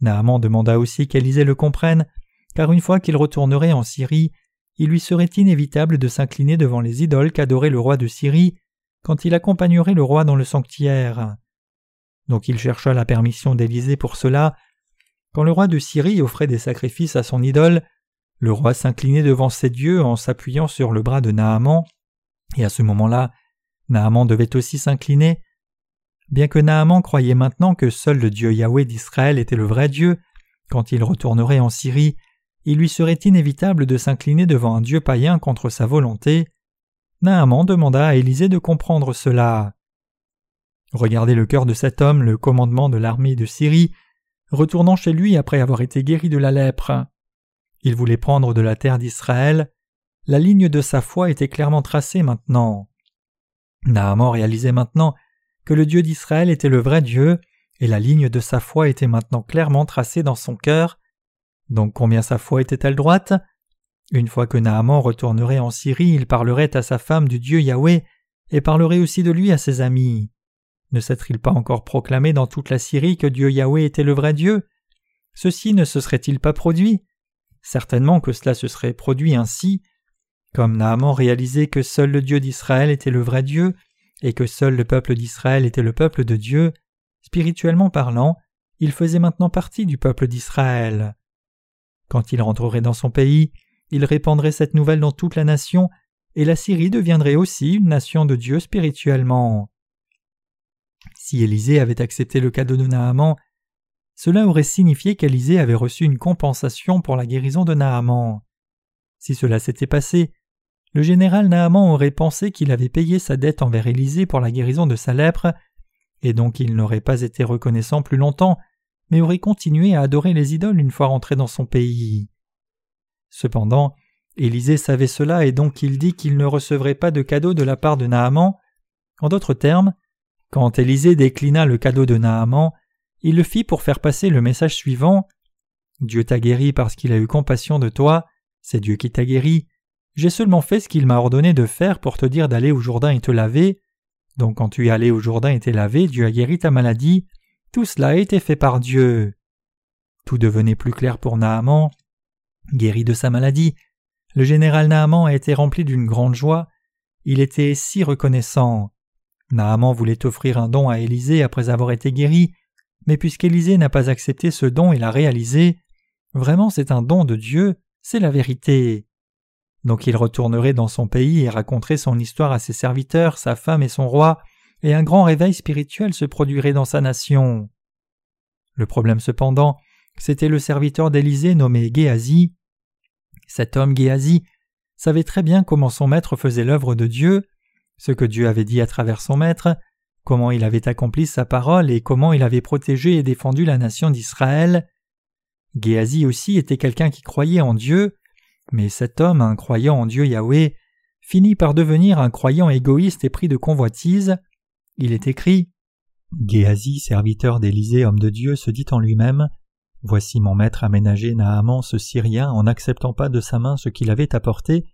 Speaker 1: Naaman demanda aussi qu'Élisée le comprenne, car une fois qu'il retournerait en Syrie, il lui serait inévitable de s'incliner devant les idoles qu'adorait le roi de Syrie quand il accompagnerait le roi dans le sanctuaire. Donc il chercha la permission d'Élisée pour cela. Quand le roi de Syrie offrait des sacrifices à son idole, le roi s'inclinait devant ses dieux en s'appuyant sur le bras de Naaman, et à ce moment-là, Naaman devait aussi s'incliner. Bien que Naaman croyait maintenant que seul le Dieu Yahweh d'Israël était le vrai Dieu, quand il retournerait en Syrie, il lui serait inévitable de s'incliner devant un Dieu païen contre sa volonté. Naaman demanda à Élisée de comprendre cela. Regardez le cœur de cet homme, le commandement de l'armée de Syrie, retournant chez lui après avoir été guéri de la lèpre. Il voulait prendre de la terre d'Israël. La ligne de sa foi était clairement tracée maintenant. Naaman réalisait maintenant que le Dieu d'Israël était le vrai Dieu, et la ligne de sa foi était maintenant clairement tracée dans son cœur. Donc combien sa foi était-elle droite? Une fois que Naaman retournerait en Syrie, il parlerait à sa femme du Dieu Yahweh, et parlerait aussi de lui à ses amis. Ne s'est-il pas encore proclamé dans toute la Syrie que Dieu Yahweh était le vrai Dieu? Ceci ne se serait-il pas produit? Certainement que cela se serait produit ainsi, comme Naaman réalisait que seul le Dieu d'Israël était le vrai Dieu, et que seul le peuple d'Israël était le peuple de Dieu, spirituellement parlant, il faisait maintenant partie du peuple d'Israël. Quand il rentrerait dans son pays, il répandrait cette nouvelle dans toute la nation, et la Syrie deviendrait aussi une nation de Dieu spirituellement. Si Élisée avait accepté le cadeau de Naaman, cela aurait signifié qu'Élisée avait reçu une compensation pour la guérison de Naaman. Si cela s'était passé, le général Naaman aurait pensé qu'il avait payé sa dette envers Élisée pour la guérison de sa lèpre, et donc il n'aurait pas été reconnaissant plus longtemps, mais aurait continué à adorer les idoles une fois rentré dans son pays. Cependant, Élisée savait cela et donc il dit qu'il ne recevrait pas de cadeau de la part de Naaman. En d'autres termes, quand Élisée déclina le cadeau de Naaman, il le fit pour faire passer le message suivant Dieu t'a guéri parce qu'il a eu compassion de toi, c'est Dieu qui t'a guéri, j'ai seulement fait ce qu'il m'a ordonné de faire pour te dire d'aller au Jourdain et te laver. Donc quand tu es allé au Jourdain et t'es lavé, Dieu a guéri ta maladie. Tout cela a été fait par Dieu. Tout devenait plus clair pour Naaman. Guéri de sa maladie, le général Naaman a été rempli d'une grande joie. Il était si reconnaissant. Naaman voulait offrir un don à Élisée après avoir été guéri, mais puisqu'Élisée n'a pas accepté ce don et l'a réalisé, vraiment c'est un don de Dieu, c'est la vérité. Donc il retournerait dans son pays et raconterait son histoire à ses serviteurs, sa femme et son roi, et un grand réveil spirituel se produirait dans sa nation. Le problème cependant, c'était le serviteur d'Élysée nommé Géasi. Cet homme Géasi savait très bien comment son maître faisait l'œuvre de Dieu, ce que Dieu avait dit à travers son maître, comment il avait accompli sa parole et comment il avait protégé et défendu la nation d'Israël. Géasi aussi était quelqu'un qui croyait en Dieu, mais cet homme, un croyant en Dieu Yahweh, finit par devenir un croyant égoïste et pris de convoitise. Il est écrit Géasi, serviteur d'Élysée, homme de Dieu, se dit en lui-même Voici mon maître aménagé Naaman ce Syrien en n'acceptant pas de sa main ce qu'il avait apporté.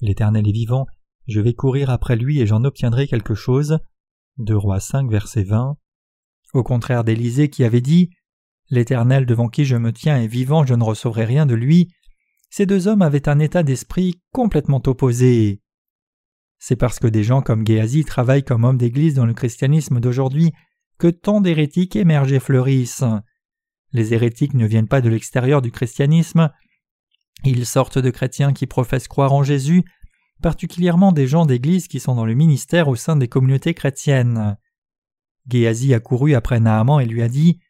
Speaker 1: L'Éternel est vivant, je vais courir après lui et j'en obtiendrai quelque chose. De Rois 5, verset 20. Au contraire d'Élysée qui avait dit L'Éternel devant qui je me tiens est vivant, je ne recevrai rien de lui. Ces deux hommes avaient un état d'esprit complètement opposé. C'est parce que des gens comme Géasi travaillent comme hommes d'église dans le christianisme d'aujourd'hui que tant d'hérétiques émergent et fleurissent. Les hérétiques ne viennent pas de l'extérieur du christianisme, ils sortent de chrétiens qui professent croire en Jésus, particulièrement des gens d'église qui sont dans le ministère au sein des communautés chrétiennes. Géasi a couru après Naaman et lui a dit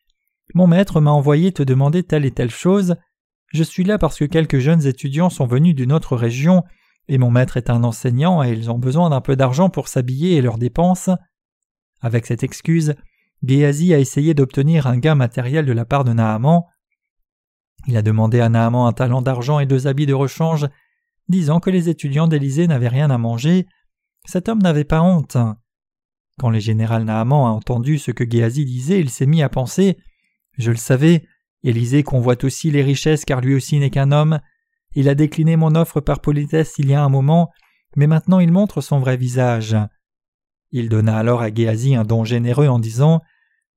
Speaker 1: Mon maître m'a envoyé te demander telle et telle chose. Je suis là parce que quelques jeunes étudiants sont venus d'une autre région et mon maître est un enseignant et ils ont besoin d'un peu d'argent pour s'habiller et leurs dépenses. Avec cette excuse, Géasi a essayé d'obtenir un gain matériel de la part de Naaman. Il a demandé à Naaman un talent d'argent et deux habits de rechange, disant que les étudiants d'Élysée n'avaient rien à manger. Cet homme n'avait pas honte. Quand le général Naaman a entendu ce que Géasi disait, il s'est mis à penser Je le savais, Élisée convoite aussi les richesses car lui aussi n'est qu'un homme. Il a décliné mon offre par politesse il y a un moment, mais maintenant il montre son vrai visage. Il donna alors à Géasi un don généreux en disant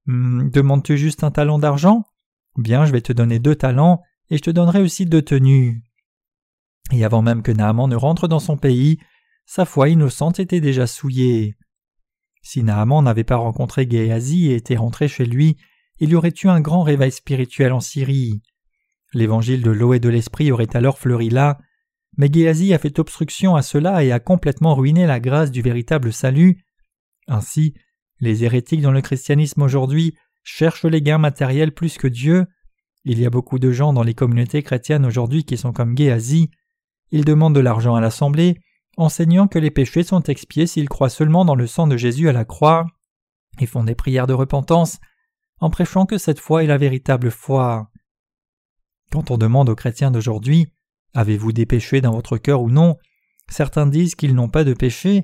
Speaker 1: hum, Demandes-tu juste un talent d'argent? Bien, je vais te donner deux talents, et je te donnerai aussi deux tenues. Et avant même que Naaman ne rentre dans son pays, sa foi innocente était déjà souillée. Si Naaman n'avait pas rencontré Géasi et était rentré chez lui, il y aurait eu un grand réveil spirituel en Syrie. L'évangile de l'eau et de l'esprit aurait alors fleuri là, mais Géasi a fait obstruction à cela et a complètement ruiné la grâce du véritable salut. Ainsi, les hérétiques dans le christianisme aujourd'hui cherchent les gains matériels plus que Dieu. Il y a beaucoup de gens dans les communautés chrétiennes aujourd'hui qui sont comme Géasi. Ils demandent de l'argent à l'assemblée, enseignant que les péchés sont expiés s'ils croient seulement dans le sang de Jésus à la croix, et font des prières de repentance, en prêchant que cette foi est la véritable foi. Quand on demande aux chrétiens d'aujourd'hui Avez-vous des péchés dans votre cœur ou non certains disent qu'ils n'ont pas de péché,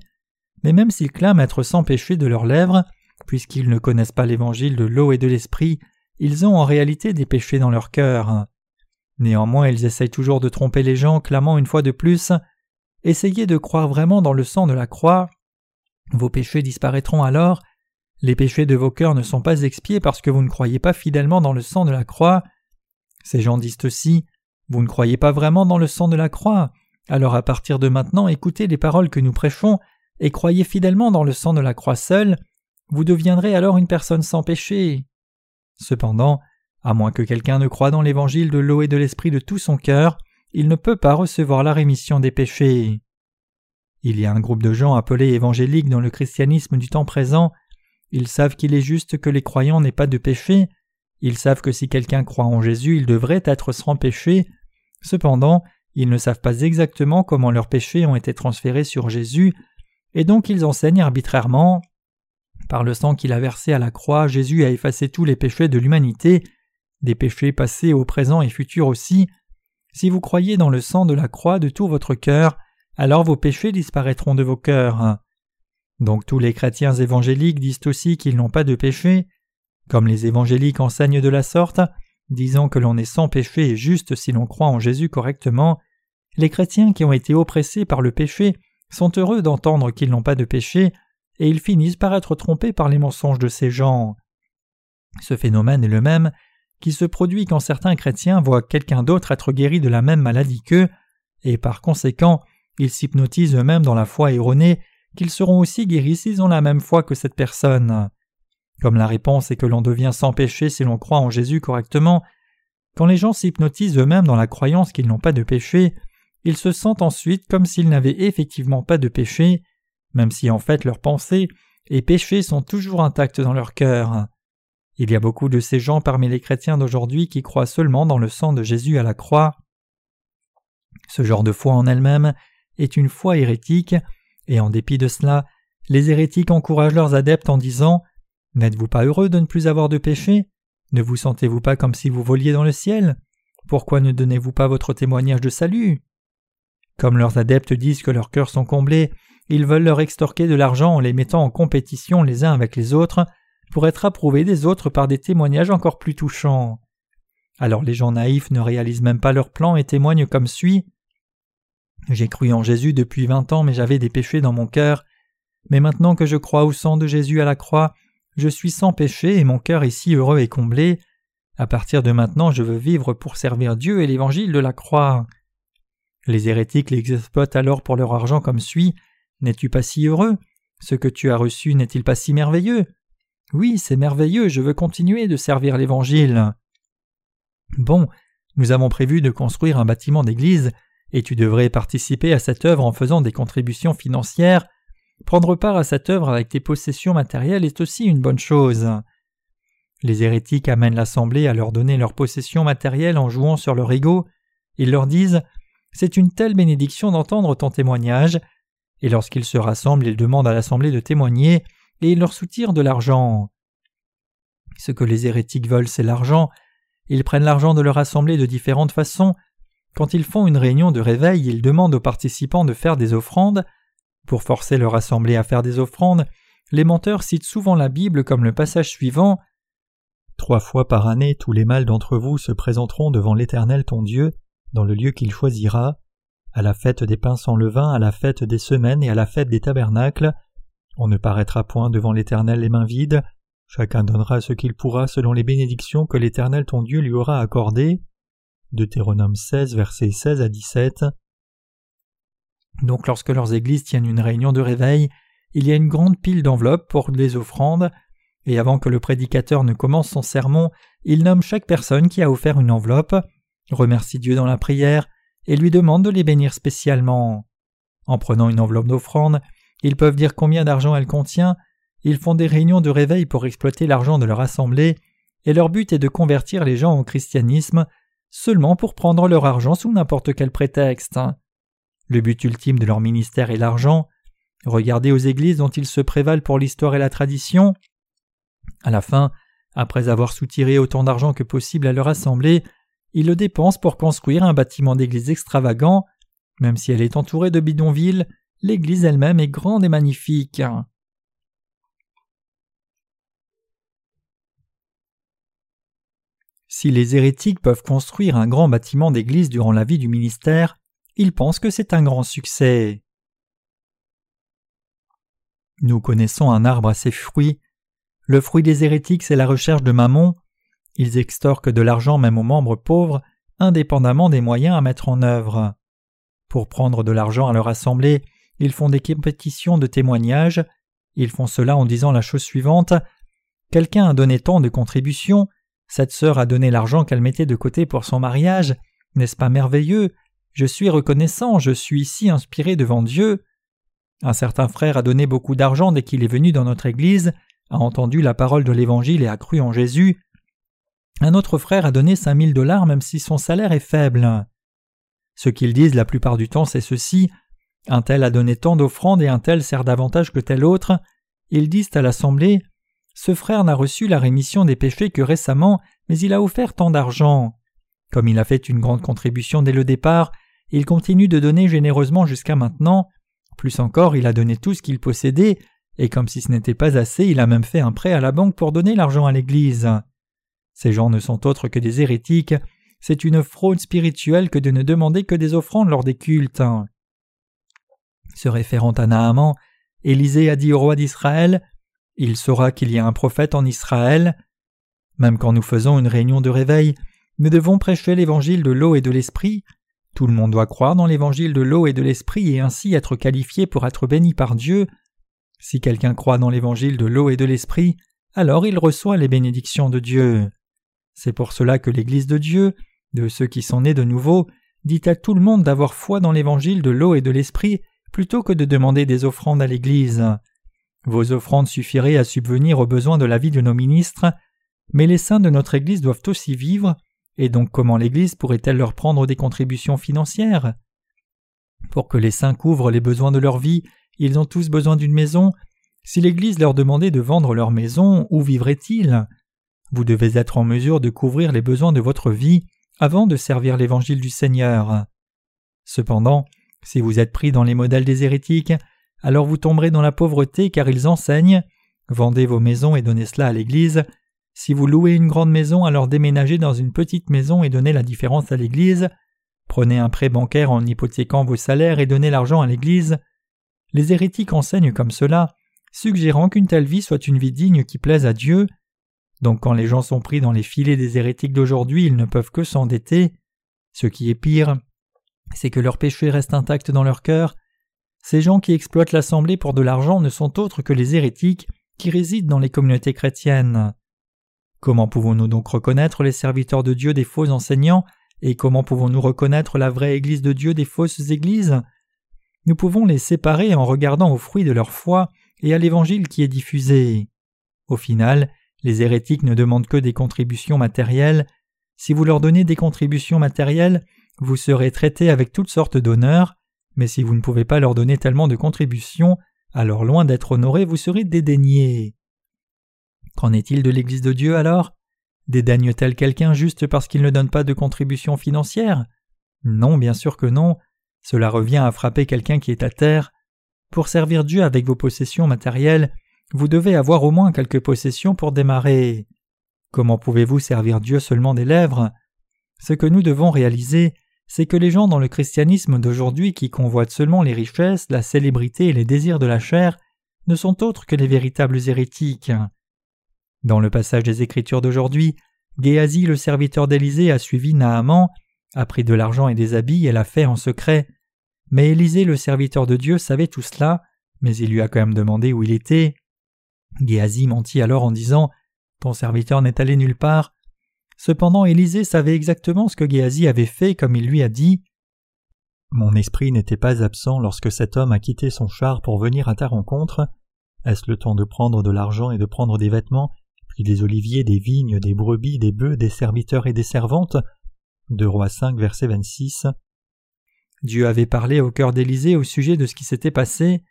Speaker 1: mais même s'ils clament être sans péché de leurs lèvres, puisqu'ils ne connaissent pas l'évangile de l'eau et de l'esprit, ils ont en réalité des péchés dans leur cœur. Néanmoins, ils essayent toujours de tromper les gens, clamant une fois de plus Essayez de croire vraiment dans le sang de la croix. Vos péchés disparaîtront alors. Les péchés de vos cœurs ne sont pas expiés parce que vous ne croyez pas fidèlement dans le sang de la croix. Ces gens disent aussi Vous ne croyez pas vraiment dans le sang de la croix. Alors à partir de maintenant, écoutez les paroles que nous prêchons et croyez fidèlement dans le sang de la croix seul. Vous deviendrez alors une personne sans péché. Cependant, à moins que quelqu'un ne croie dans l'évangile de l'eau et de l'esprit de tout son cœur, il ne peut pas recevoir la rémission des péchés. Il y a un groupe de gens appelés évangéliques dans le christianisme du temps présent. Ils savent qu'il est juste que les croyants n'aient pas de péché. Ils savent que si quelqu'un croit en Jésus, il devrait être sans péché. Cependant, ils ne savent pas exactement comment leurs péchés ont été transférés sur Jésus, et donc ils enseignent arbitrairement. Par le sang qu'il a versé à la croix, Jésus a effacé tous les péchés de l'humanité, des péchés passés au présent et futurs aussi. Si vous croyez dans le sang de la croix de tout votre cœur, alors vos péchés disparaîtront de vos cœurs. Donc tous les chrétiens évangéliques disent aussi qu'ils n'ont pas de péché. Comme les évangéliques enseignent de la sorte, disant que l'on est sans péché et juste si l'on croit en Jésus correctement, les chrétiens qui ont été oppressés par le péché sont heureux d'entendre qu'ils n'ont pas de péché, et ils finissent par être trompés par les mensonges de ces gens. Ce phénomène est le même qui se produit quand certains chrétiens voient quelqu'un d'autre être guéri de la même maladie qu'eux, et par conséquent, ils s'hypnotisent eux-mêmes dans la foi erronée qu'ils seront aussi guéris s'ils ont la même foi que cette personne. Comme la réponse est que l'on devient sans péché si l'on croit en Jésus correctement, quand les gens s'hypnotisent eux-mêmes dans la croyance qu'ils n'ont pas de péché, ils se sentent ensuite comme s'ils n'avaient effectivement pas de péché, même si en fait leurs pensées et péchés sont toujours intacts dans leur cœur. Il y a beaucoup de ces gens parmi les chrétiens d'aujourd'hui qui croient seulement dans le sang de Jésus à la croix. Ce genre de foi en elle-même est une foi hérétique, et en dépit de cela, les hérétiques encouragent leurs adeptes en disant N'êtes-vous pas heureux de ne plus avoir de péché? Ne vous sentez-vous pas comme si vous voliez dans le ciel? Pourquoi ne donnez-vous pas votre témoignage de salut? Comme leurs adeptes disent que leurs cœurs sont comblés, ils veulent leur extorquer de l'argent en les mettant en compétition les uns avec les autres, pour être approuvés des autres par des témoignages encore plus touchants. Alors les gens naïfs ne réalisent même pas leur plan et témoignent comme suit. J'ai cru en Jésus depuis vingt ans, mais j'avais des péchés dans mon cœur. Mais maintenant que je crois au sang de Jésus à la croix, je suis sans péché et mon cœur est si heureux et comblé. À partir de maintenant, je veux vivre pour servir Dieu et l'évangile de la croix. Les hérétiques les exploitent alors pour leur argent comme suit. N'es-tu pas si heureux? Ce que tu as reçu n'est-il pas si merveilleux? Oui, c'est merveilleux, je veux continuer de servir l'Évangile. Bon, nous avons prévu de construire un bâtiment d'église, et tu devrais participer à cette œuvre en faisant des contributions financières. Prendre part à cette œuvre avec tes possessions matérielles est aussi une bonne chose. Les hérétiques amènent l'assemblée à leur donner leurs possessions matérielles en jouant sur leur ego. Ils leur disent C'est une telle bénédiction d'entendre ton témoignage. Et lorsqu'ils se rassemblent, ils demandent à l'assemblée de témoigner, et ils leur soutirent de l'argent. Ce que les hérétiques veulent, c'est l'argent. Ils prennent l'argent de leur assemblée de différentes façons. Quand ils font une réunion de réveil, ils demandent aux participants de faire des offrandes. Pour forcer leur assemblée à faire des offrandes, les menteurs citent souvent la Bible comme le passage suivant Trois fois par année, tous les mâles d'entre vous se présenteront devant l'Éternel ton Dieu, dans le lieu qu'il choisira, à la fête des pains sans levain, à la fête des semaines et à la fête des tabernacles. On ne paraîtra point devant l'Éternel les mains vides, chacun donnera ce qu'il pourra selon les bénédictions que l'Éternel ton Dieu lui aura accordées. Deutéronome 16, versets 16 à 17. Donc lorsque leurs églises tiennent une réunion de réveil, il y a une grande pile d'enveloppes pour les offrandes, et avant que le prédicateur ne commence son sermon, il nomme chaque personne qui a offert une enveloppe, remercie Dieu dans la prière, et lui demande de les bénir spécialement. En prenant une enveloppe d'offrande, ils peuvent dire combien d'argent elle contient, ils font des réunions de réveil pour exploiter l'argent de leur assemblée, et leur but est de convertir les gens au christianisme seulement pour prendre leur argent sous n'importe quel prétexte. Le but ultime de leur ministère est l'argent. Regardez aux églises dont ils se prévalent pour l'histoire et la tradition. À la fin, après avoir soutiré autant d'argent que possible à leur assemblée, ils le dépensent pour construire un bâtiment d'église extravagant. Même si elle est entourée de bidonvilles, l'église elle-même est grande et magnifique. Si les hérétiques peuvent construire un grand bâtiment d'église durant la vie du ministère, ils pensent que c'est un grand succès. Nous connaissons un arbre à ses fruits. Le fruit des hérétiques, c'est la recherche de mammon. Ils extorquent de l'argent même aux membres pauvres, indépendamment des moyens à mettre en œuvre. Pour prendre de l'argent à leur assemblée, ils font des compétitions de témoignages. Ils font cela en disant la chose suivante Quelqu'un a donné tant de contributions, cette sœur a donné l'argent qu'elle mettait de côté pour son mariage. N'est-ce pas merveilleux? Je suis reconnaissant, je suis si inspiré devant Dieu. Un certain frère a donné beaucoup d'argent dès qu'il est venu dans notre Église, a entendu la parole de l'Évangile et a cru en Jésus. Un autre frère a donné cinq mille dollars même si son salaire est faible. Ce qu'ils disent la plupart du temps c'est ceci un tel a donné tant d'offrandes et un tel sert davantage que tel autre. Ils disent à l'assemblée Ce frère n'a reçu la rémission des péchés que récemment, mais il a offert tant d'argent. Comme il a fait une grande contribution dès le départ, il continue de donner généreusement jusqu'à maintenant. Plus encore, il a donné tout ce qu'il possédait, et comme si ce n'était pas assez, il a même fait un prêt à la banque pour donner l'argent à l'Église. Ces gens ne sont autres que des hérétiques, c'est une fraude spirituelle que de ne demander que des offrandes lors des cultes. Se référant à Naaman, Élisée a dit au roi d'Israël Il saura qu'il y a un prophète en Israël. Même quand nous faisons une réunion de réveil, nous devons prêcher l'évangile de l'eau et de l'esprit. Tout le monde doit croire dans l'évangile de l'eau et de l'esprit et ainsi être qualifié pour être béni par Dieu. Si quelqu'un croit dans l'évangile de l'eau et de l'esprit, alors il reçoit les bénédictions de Dieu. C'est pour cela que l'Église de Dieu, de ceux qui sont nés de nouveau, dit à tout le monde d'avoir foi dans l'évangile de l'eau et de l'esprit plutôt que de demander des offrandes à l'Église. Vos offrandes suffiraient à subvenir aux besoins de la vie de nos ministres, mais les saints de notre Église doivent aussi vivre, et donc comment l'Église pourrait-elle leur prendre des contributions financières? Pour que les saints couvrent les besoins de leur vie, ils ont tous besoin d'une maison. Si l'Église leur demandait de vendre leur maison, où vivraient-ils Vous devez être en mesure de couvrir les besoins de votre vie avant de servir l'Évangile du Seigneur. Cependant, si vous êtes pris dans les modèles des hérétiques, alors vous tomberez dans la pauvreté car ils enseignent Vendez vos maisons et donnez cela à l'Église. Si vous louez une grande maison, alors déménagez dans une petite maison et donnez la différence à l'Église. Prenez un prêt bancaire en hypothéquant vos salaires et donnez l'argent à l'Église. Les hérétiques enseignent comme cela, suggérant qu'une telle vie soit une vie digne qui plaise à Dieu. Donc quand les gens sont pris dans les filets des hérétiques d'aujourd'hui, ils ne peuvent que s'endetter. Ce qui est pire, c'est que leur péché reste intact dans leur cœur. Ces gens qui exploitent l'Assemblée pour de l'argent ne sont autres que les hérétiques qui résident dans les communautés chrétiennes. Comment pouvons-nous donc reconnaître les serviteurs de Dieu des faux enseignants? Et comment pouvons-nous reconnaître la vraie Église de Dieu des fausses Églises? Nous pouvons les séparer en regardant aux fruits de leur foi et à l'Évangile qui est diffusé. Au final, les hérétiques ne demandent que des contributions matérielles. Si vous leur donnez des contributions matérielles, vous serez traités avec toutes sortes d'honneurs, mais si vous ne pouvez pas leur donner tellement de contributions, alors loin d'être honorés, vous serez dédaignés. Qu'en est-il de l'Église de Dieu alors? Dédaigne-t-elle quelqu'un juste parce qu'il ne donne pas de contribution financière? Non, bien sûr que non. Cela revient à frapper quelqu'un qui est à terre. Pour servir Dieu avec vos possessions matérielles, vous devez avoir au moins quelques possessions pour démarrer. Comment pouvez-vous servir Dieu seulement des lèvres? Ce que nous devons réaliser, c'est que les gens dans le christianisme d'aujourd'hui qui convoitent seulement les richesses, la célébrité et les désirs de la chair ne sont autres que les véritables hérétiques. Dans le passage des Écritures d'aujourd'hui, Géasi, le serviteur d'Élysée, a suivi Naaman, a pris de l'argent et des habits et l'a fait en secret. Mais Élisée, le serviteur de Dieu, savait tout cela, mais il lui a quand même demandé où il était. Géasi mentit alors en disant Ton serviteur n'est allé nulle part. Cependant, Élisée savait exactement ce que Géasi avait fait, comme il lui a dit. Mon esprit n'était pas absent lorsque cet homme a quitté son char pour venir à ta rencontre. Est-ce le temps de prendre de l'argent et de prendre des vêtements? Des oliviers, des vignes, des brebis, des bœufs, des serviteurs et des servantes. De Rois 5, verset 26. Dieu avait parlé au cœur d'Élisée au sujet de ce qui s'était passé.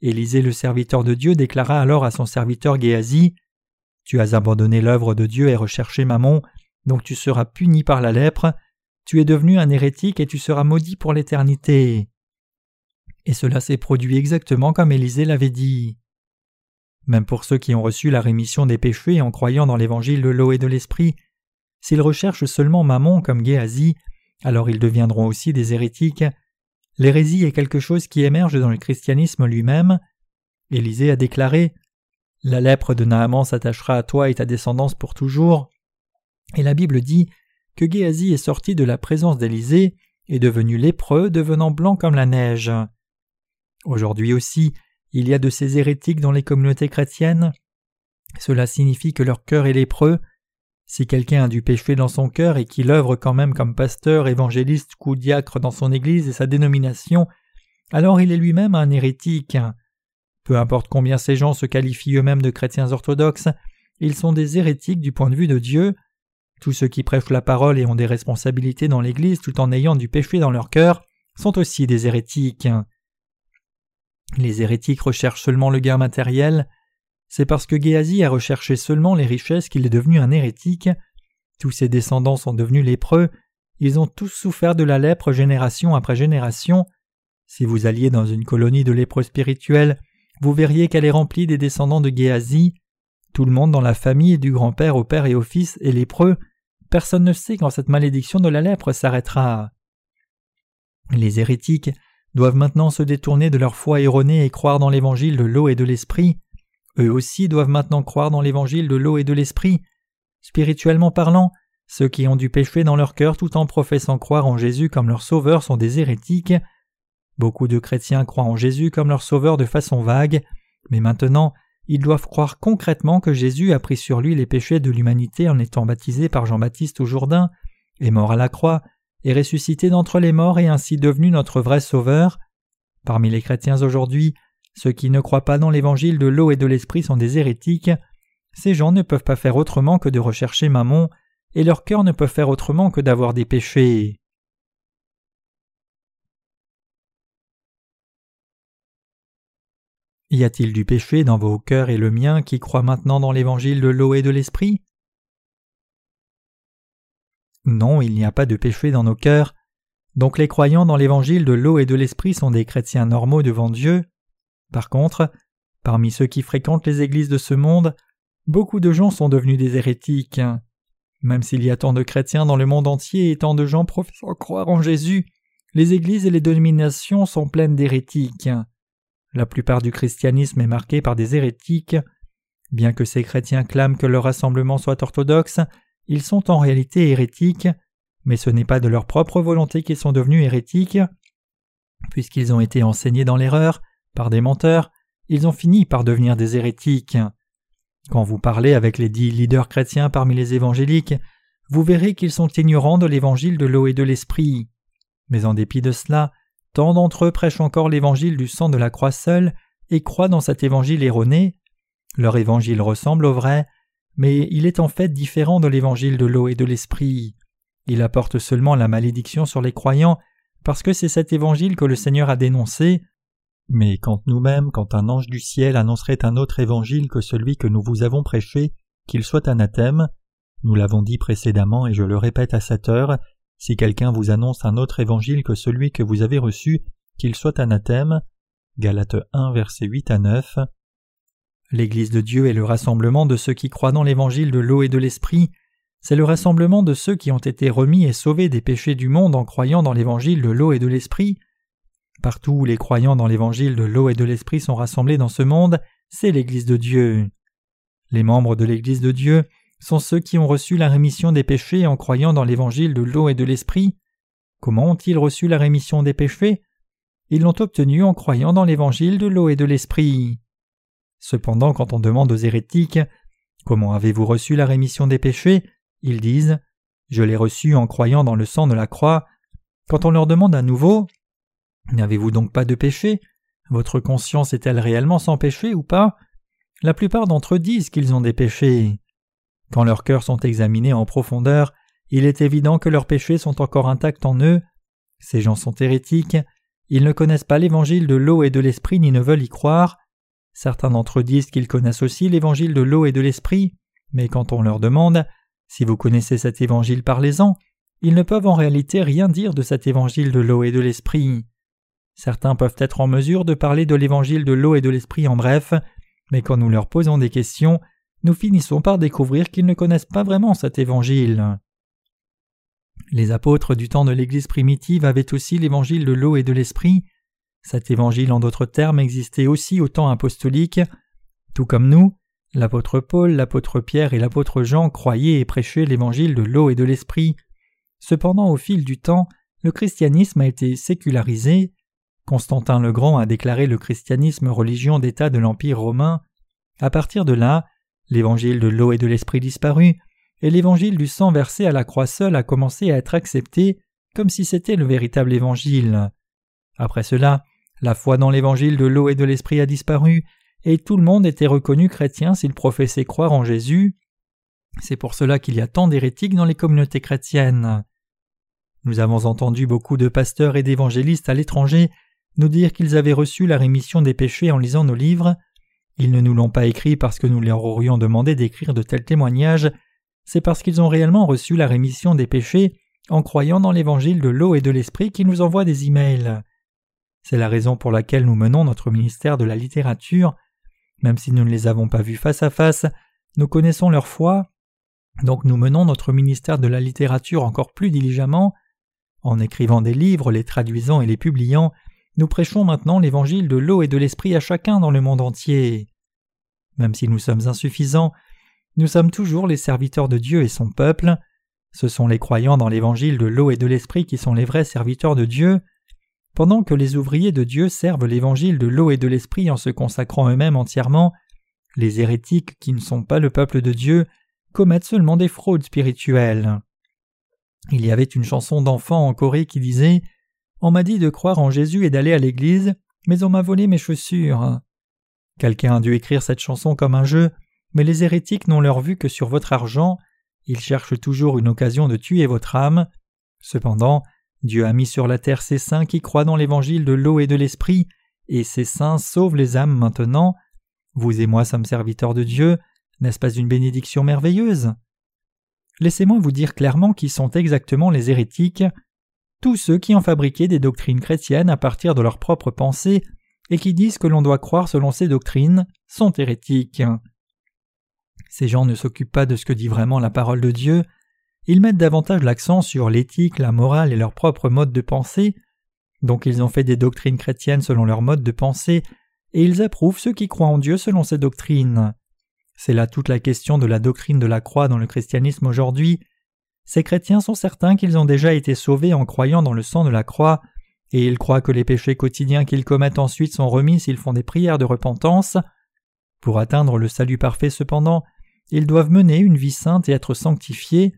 Speaker 1: Élisée, le serviteur de Dieu, déclara alors à son serviteur Géasi Tu as abandonné l'œuvre de Dieu et recherché Mammon, donc tu seras puni par la lèpre. Tu es devenu un hérétique et tu seras maudit pour l'éternité. Et cela s'est produit exactement comme Élisée l'avait dit. Même pour ceux qui ont reçu la rémission des péchés en croyant dans l'évangile de l'eau et de l'esprit, s'ils recherchent seulement Mammon comme Géasi, alors ils deviendront aussi des hérétiques. L'hérésie est quelque chose qui émerge dans le christianisme lui-même. Élisée a déclaré La lèpre de Naaman s'attachera à toi et ta descendance pour toujours. Et la Bible dit que Géasi est sorti de la présence d'Élisée et devenu lépreux, devenant blanc comme la neige. Aujourd'hui aussi, il y a de ces hérétiques dans les communautés chrétiennes. Cela signifie que leur cœur est lépreux. Si quelqu'un a du péché dans son cœur et qu'il œuvre quand même comme pasteur, évangéliste ou diacre dans son Église et sa dénomination, alors il est lui-même un hérétique. Peu importe combien ces gens se qualifient eux-mêmes de chrétiens orthodoxes, ils sont des hérétiques du point de vue de Dieu. Tous ceux qui prêchent la parole et ont des responsabilités dans l'Église tout en ayant du péché dans leur cœur sont aussi des hérétiques. Les hérétiques recherchent seulement le gain matériel. C'est parce que Géasi a recherché seulement les richesses qu'il est devenu un hérétique. Tous ses descendants sont devenus lépreux. Ils ont tous souffert de la lèpre génération après génération. Si vous alliez dans une colonie de lépreux spirituels, vous verriez qu'elle est remplie des descendants de Géasi. Tout le monde dans la famille, du grand-père au père et au fils, est lépreux. Personne ne sait quand cette malédiction de la lèpre s'arrêtera. Les hérétiques doivent maintenant se détourner de leur foi erronée et croire dans l'évangile de l'eau et de l'esprit. Eux aussi doivent maintenant croire dans l'évangile de l'eau et de l'esprit. Spirituellement parlant, ceux qui ont du péché dans leur cœur tout en professant croire en Jésus comme leur sauveur sont des hérétiques. Beaucoup de chrétiens croient en Jésus comme leur sauveur de façon vague, mais maintenant ils doivent croire concrètement que Jésus a pris sur lui les péchés de l'humanité en étant baptisé par Jean-Baptiste au Jourdain, est mort à la croix, est ressuscité d'entre les morts et ainsi devenu notre vrai Sauveur. Parmi les chrétiens aujourd'hui, ceux qui ne croient pas dans l'évangile de l'eau et de l'esprit sont des hérétiques. Ces gens ne peuvent pas faire autrement que de rechercher Mammon, et leur cœur ne peut faire autrement que d'avoir des péchés. Y a-t-il du péché dans vos cœurs et le mien qui croient maintenant dans l'évangile de l'eau et de l'esprit? Non, il n'y a pas de péché dans nos cœurs. Donc les croyants dans l'évangile de l'eau et de l'esprit sont des chrétiens normaux devant Dieu. Par contre, parmi ceux qui fréquentent les églises de ce monde, beaucoup de gens sont devenus des hérétiques. Même s'il y a tant de chrétiens dans le monde entier et tant de gens professant croire en Jésus, les églises et les dénominations sont pleines d'hérétiques. La plupart du christianisme est marqué par des hérétiques. Bien que ces chrétiens clament que leur rassemblement soit orthodoxe, ils sont en réalité hérétiques, mais ce n'est pas de leur propre volonté qu'ils sont devenus hérétiques. Puisqu'ils ont été enseignés dans l'erreur, par des menteurs, ils ont fini par devenir des hérétiques. Quand vous parlez avec les dix leaders chrétiens parmi les évangéliques, vous verrez qu'ils sont ignorants de l'évangile de l'eau et de l'esprit. Mais en dépit de cela, tant d'entre eux prêchent encore l'évangile du sang de la croix seule et croient dans cet évangile erroné. Leur évangile ressemble au vrai, mais il est en fait différent de l'évangile de l'eau et de l'esprit. il apporte seulement la malédiction sur les croyants parce que c'est cet évangile que le Seigneur a dénoncé. Mais quand nous-mêmes, quand un ange du ciel annoncerait un autre évangile que celui que nous vous avons prêché, qu'il soit anathème, nous l'avons dit précédemment et je le répète à cette heure, si quelqu'un vous annonce un autre évangile que celui que vous avez reçu, qu'il soit anathème. Galates 1 versets 8 à 9. L'Église de Dieu est le rassemblement de ceux qui croient dans l'évangile de l'eau et de l'esprit, c'est le rassemblement de ceux qui ont été remis et sauvés des péchés du monde en croyant dans l'évangile de l'eau et de l'esprit. Partout où les croyants dans l'évangile de l'eau et de l'esprit sont rassemblés dans ce monde, c'est l'Église de Dieu. Les membres de l'Église de Dieu sont ceux qui ont reçu la rémission des péchés en croyant dans l'évangile de l'eau et de l'esprit. Comment ont-ils reçu la rémission des péchés? Ils l'ont obtenue en croyant dans l'évangile de l'eau et de l'esprit. Cependant, quand on demande aux hérétiques Comment avez-vous reçu la rémission des péchés? ils disent Je l'ai reçu en croyant dans le sang de la croix. Quand on leur demande à nouveau N'avez-vous donc pas de péché? Votre conscience est-elle réellement sans péché ou pas? La plupart d'entre eux disent qu'ils ont des péchés. Quand leurs cœurs sont examinés en profondeur, il est évident que leurs péchés sont encore intacts en eux. Ces gens sont hérétiques, ils ne connaissent pas l'évangile de l'eau et de l'esprit ni ne veulent y croire. Certains d'entre eux disent qu'ils connaissent aussi l'évangile de l'eau et de l'esprit, mais quand on leur demande si vous connaissez cet évangile, parlez-en. Ils ne peuvent en réalité rien dire de cet évangile de l'eau et de l'esprit. Certains peuvent être en mesure de parler de l'évangile de l'eau et de l'esprit en bref, mais quand nous leur posons des questions, nous finissons par découvrir qu'ils ne connaissent pas vraiment cet évangile. Les apôtres du temps de l'Église primitive avaient aussi l'évangile de l'eau et de l'esprit. Cet évangile, en d'autres termes, existait aussi au temps apostolique. Tout comme nous, L'apôtre Paul, l'apôtre Pierre et l'apôtre Jean croyaient et prêchaient l'évangile de l'eau et de l'esprit. Cependant, au fil du temps, le christianisme a été sécularisé. Constantin le Grand a déclaré le christianisme religion d'État de l'Empire romain. À partir de là, l'évangile de l'eau et de l'esprit disparut, et l'évangile du sang versé à la croix seule a commencé à être accepté comme si c'était le véritable évangile. Après cela, la foi dans l'évangile de l'eau et de l'esprit a disparu, et tout le monde était reconnu chrétien s'il professait croire en Jésus. C'est pour cela qu'il y a tant d'hérétiques dans les communautés chrétiennes. Nous avons entendu beaucoup de pasteurs et d'évangélistes à l'étranger nous dire qu'ils avaient reçu la rémission des péchés en lisant nos livres. Ils ne nous l'ont pas écrit parce que nous leur aurions demandé d'écrire de tels témoignages, c'est parce qu'ils ont réellement reçu la rémission des péchés en croyant dans l'évangile de l'eau et de l'esprit qui nous envoie des emails. C'est la raison pour laquelle nous menons notre ministère de la littérature même si nous ne les avons pas vus face à face, nous connaissons leur foi, donc nous menons notre ministère de la littérature encore plus diligemment. En écrivant des livres, les traduisant et les publiant, nous prêchons maintenant l'évangile de l'eau et de l'esprit à chacun dans le monde entier. Même si nous sommes insuffisants, nous sommes toujours les serviteurs de Dieu et son peuple. Ce sont les croyants dans l'évangile de l'eau et de l'esprit qui sont les vrais serviteurs de Dieu. Pendant que les ouvriers de Dieu servent l'évangile de l'eau et de l'esprit en se consacrant eux-mêmes entièrement, les hérétiques qui ne sont pas le peuple de Dieu commettent seulement des fraudes spirituelles. Il y avait une chanson d'enfant en Corée qui disait On m'a dit de croire en Jésus et d'aller à l'église, mais on m'a volé mes chaussures. Quelqu'un a dû écrire cette chanson comme un jeu, mais les hérétiques n'ont leur vue que sur votre argent, ils cherchent toujours une occasion de tuer votre âme. Cependant, Dieu a mis sur la terre ses saints qui croient dans l'évangile de l'eau et de l'esprit, et ces saints sauvent les âmes maintenant. Vous et moi sommes serviteurs de Dieu, n'est-ce pas une bénédiction merveilleuse? Laissez-moi vous dire clairement qui sont exactement les hérétiques, tous ceux qui ont fabriqué des doctrines chrétiennes à partir de leurs propres pensées et qui disent que l'on doit croire selon ces doctrines sont hérétiques. Ces gens ne s'occupent pas de ce que dit vraiment la parole de Dieu, ils mettent davantage l'accent sur l'éthique, la morale et leur propre mode de pensée, donc ils ont fait des doctrines chrétiennes selon leur mode de pensée, et ils approuvent ceux qui croient en Dieu selon ces doctrines. C'est là toute la question de la doctrine de la croix dans le christianisme aujourd'hui. Ces chrétiens sont certains qu'ils ont déjà été sauvés en croyant dans le sang de la croix, et ils croient que les péchés quotidiens qu'ils commettent ensuite sont remis s'ils font des prières de repentance. Pour atteindre le salut parfait cependant, ils doivent mener une vie sainte et être sanctifiés.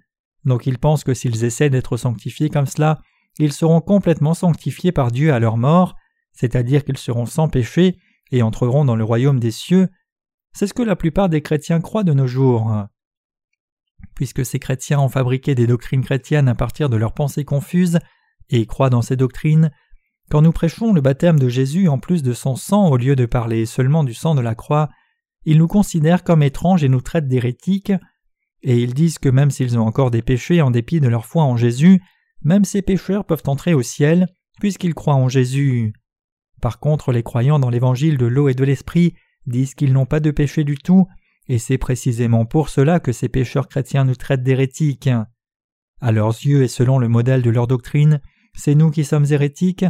Speaker 1: Donc ils pensent que s'ils essaient d'être sanctifiés comme cela, ils seront complètement sanctifiés par Dieu à leur mort, c'est-à-dire qu'ils seront sans péché et entreront dans le royaume des cieux. C'est ce que la plupart des chrétiens croient de nos jours. puisque ces chrétiens ont fabriqué des doctrines chrétiennes à partir de leurs pensées confuses et croient dans ces doctrines, quand nous prêchons le baptême de Jésus en plus de son sang au lieu de parler seulement du sang de la croix, ils nous considèrent comme étranges et nous traitent d'hérétiques, et ils disent que même s'ils ont encore des péchés en dépit de leur foi en Jésus, même ces pécheurs peuvent entrer au ciel, puisqu'ils croient en Jésus. Par contre, les croyants dans l'évangile de l'eau et de l'esprit disent qu'ils n'ont pas de péché du tout, et c'est précisément pour cela que ces pécheurs chrétiens nous traitent d'hérétiques. À leurs yeux et selon le modèle de leur doctrine, c'est nous qui sommes hérétiques,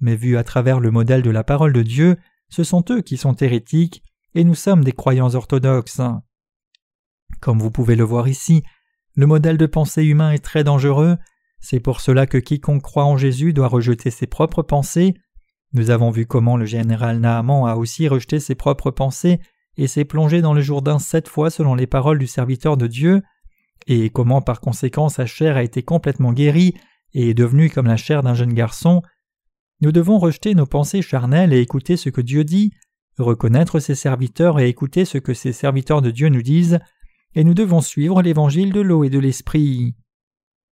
Speaker 1: mais vu à travers le modèle de la parole de Dieu, ce sont eux qui sont hérétiques, et nous sommes des croyants orthodoxes. Comme vous pouvez le voir ici, le modèle de pensée humain est très dangereux, c'est pour cela que quiconque croit en Jésus doit rejeter ses propres pensées. Nous avons vu comment le général Naaman a aussi rejeté ses propres pensées et s'est plongé dans le Jourdain sept fois selon les paroles du serviteur de Dieu, et comment par conséquent sa chair a été complètement guérie et est devenue comme la chair d'un jeune garçon. Nous devons rejeter nos pensées charnelles et écouter ce que Dieu dit, reconnaître ses serviteurs et écouter ce que ces serviteurs de Dieu nous disent, et nous devons suivre l'évangile de l'eau et de l'esprit.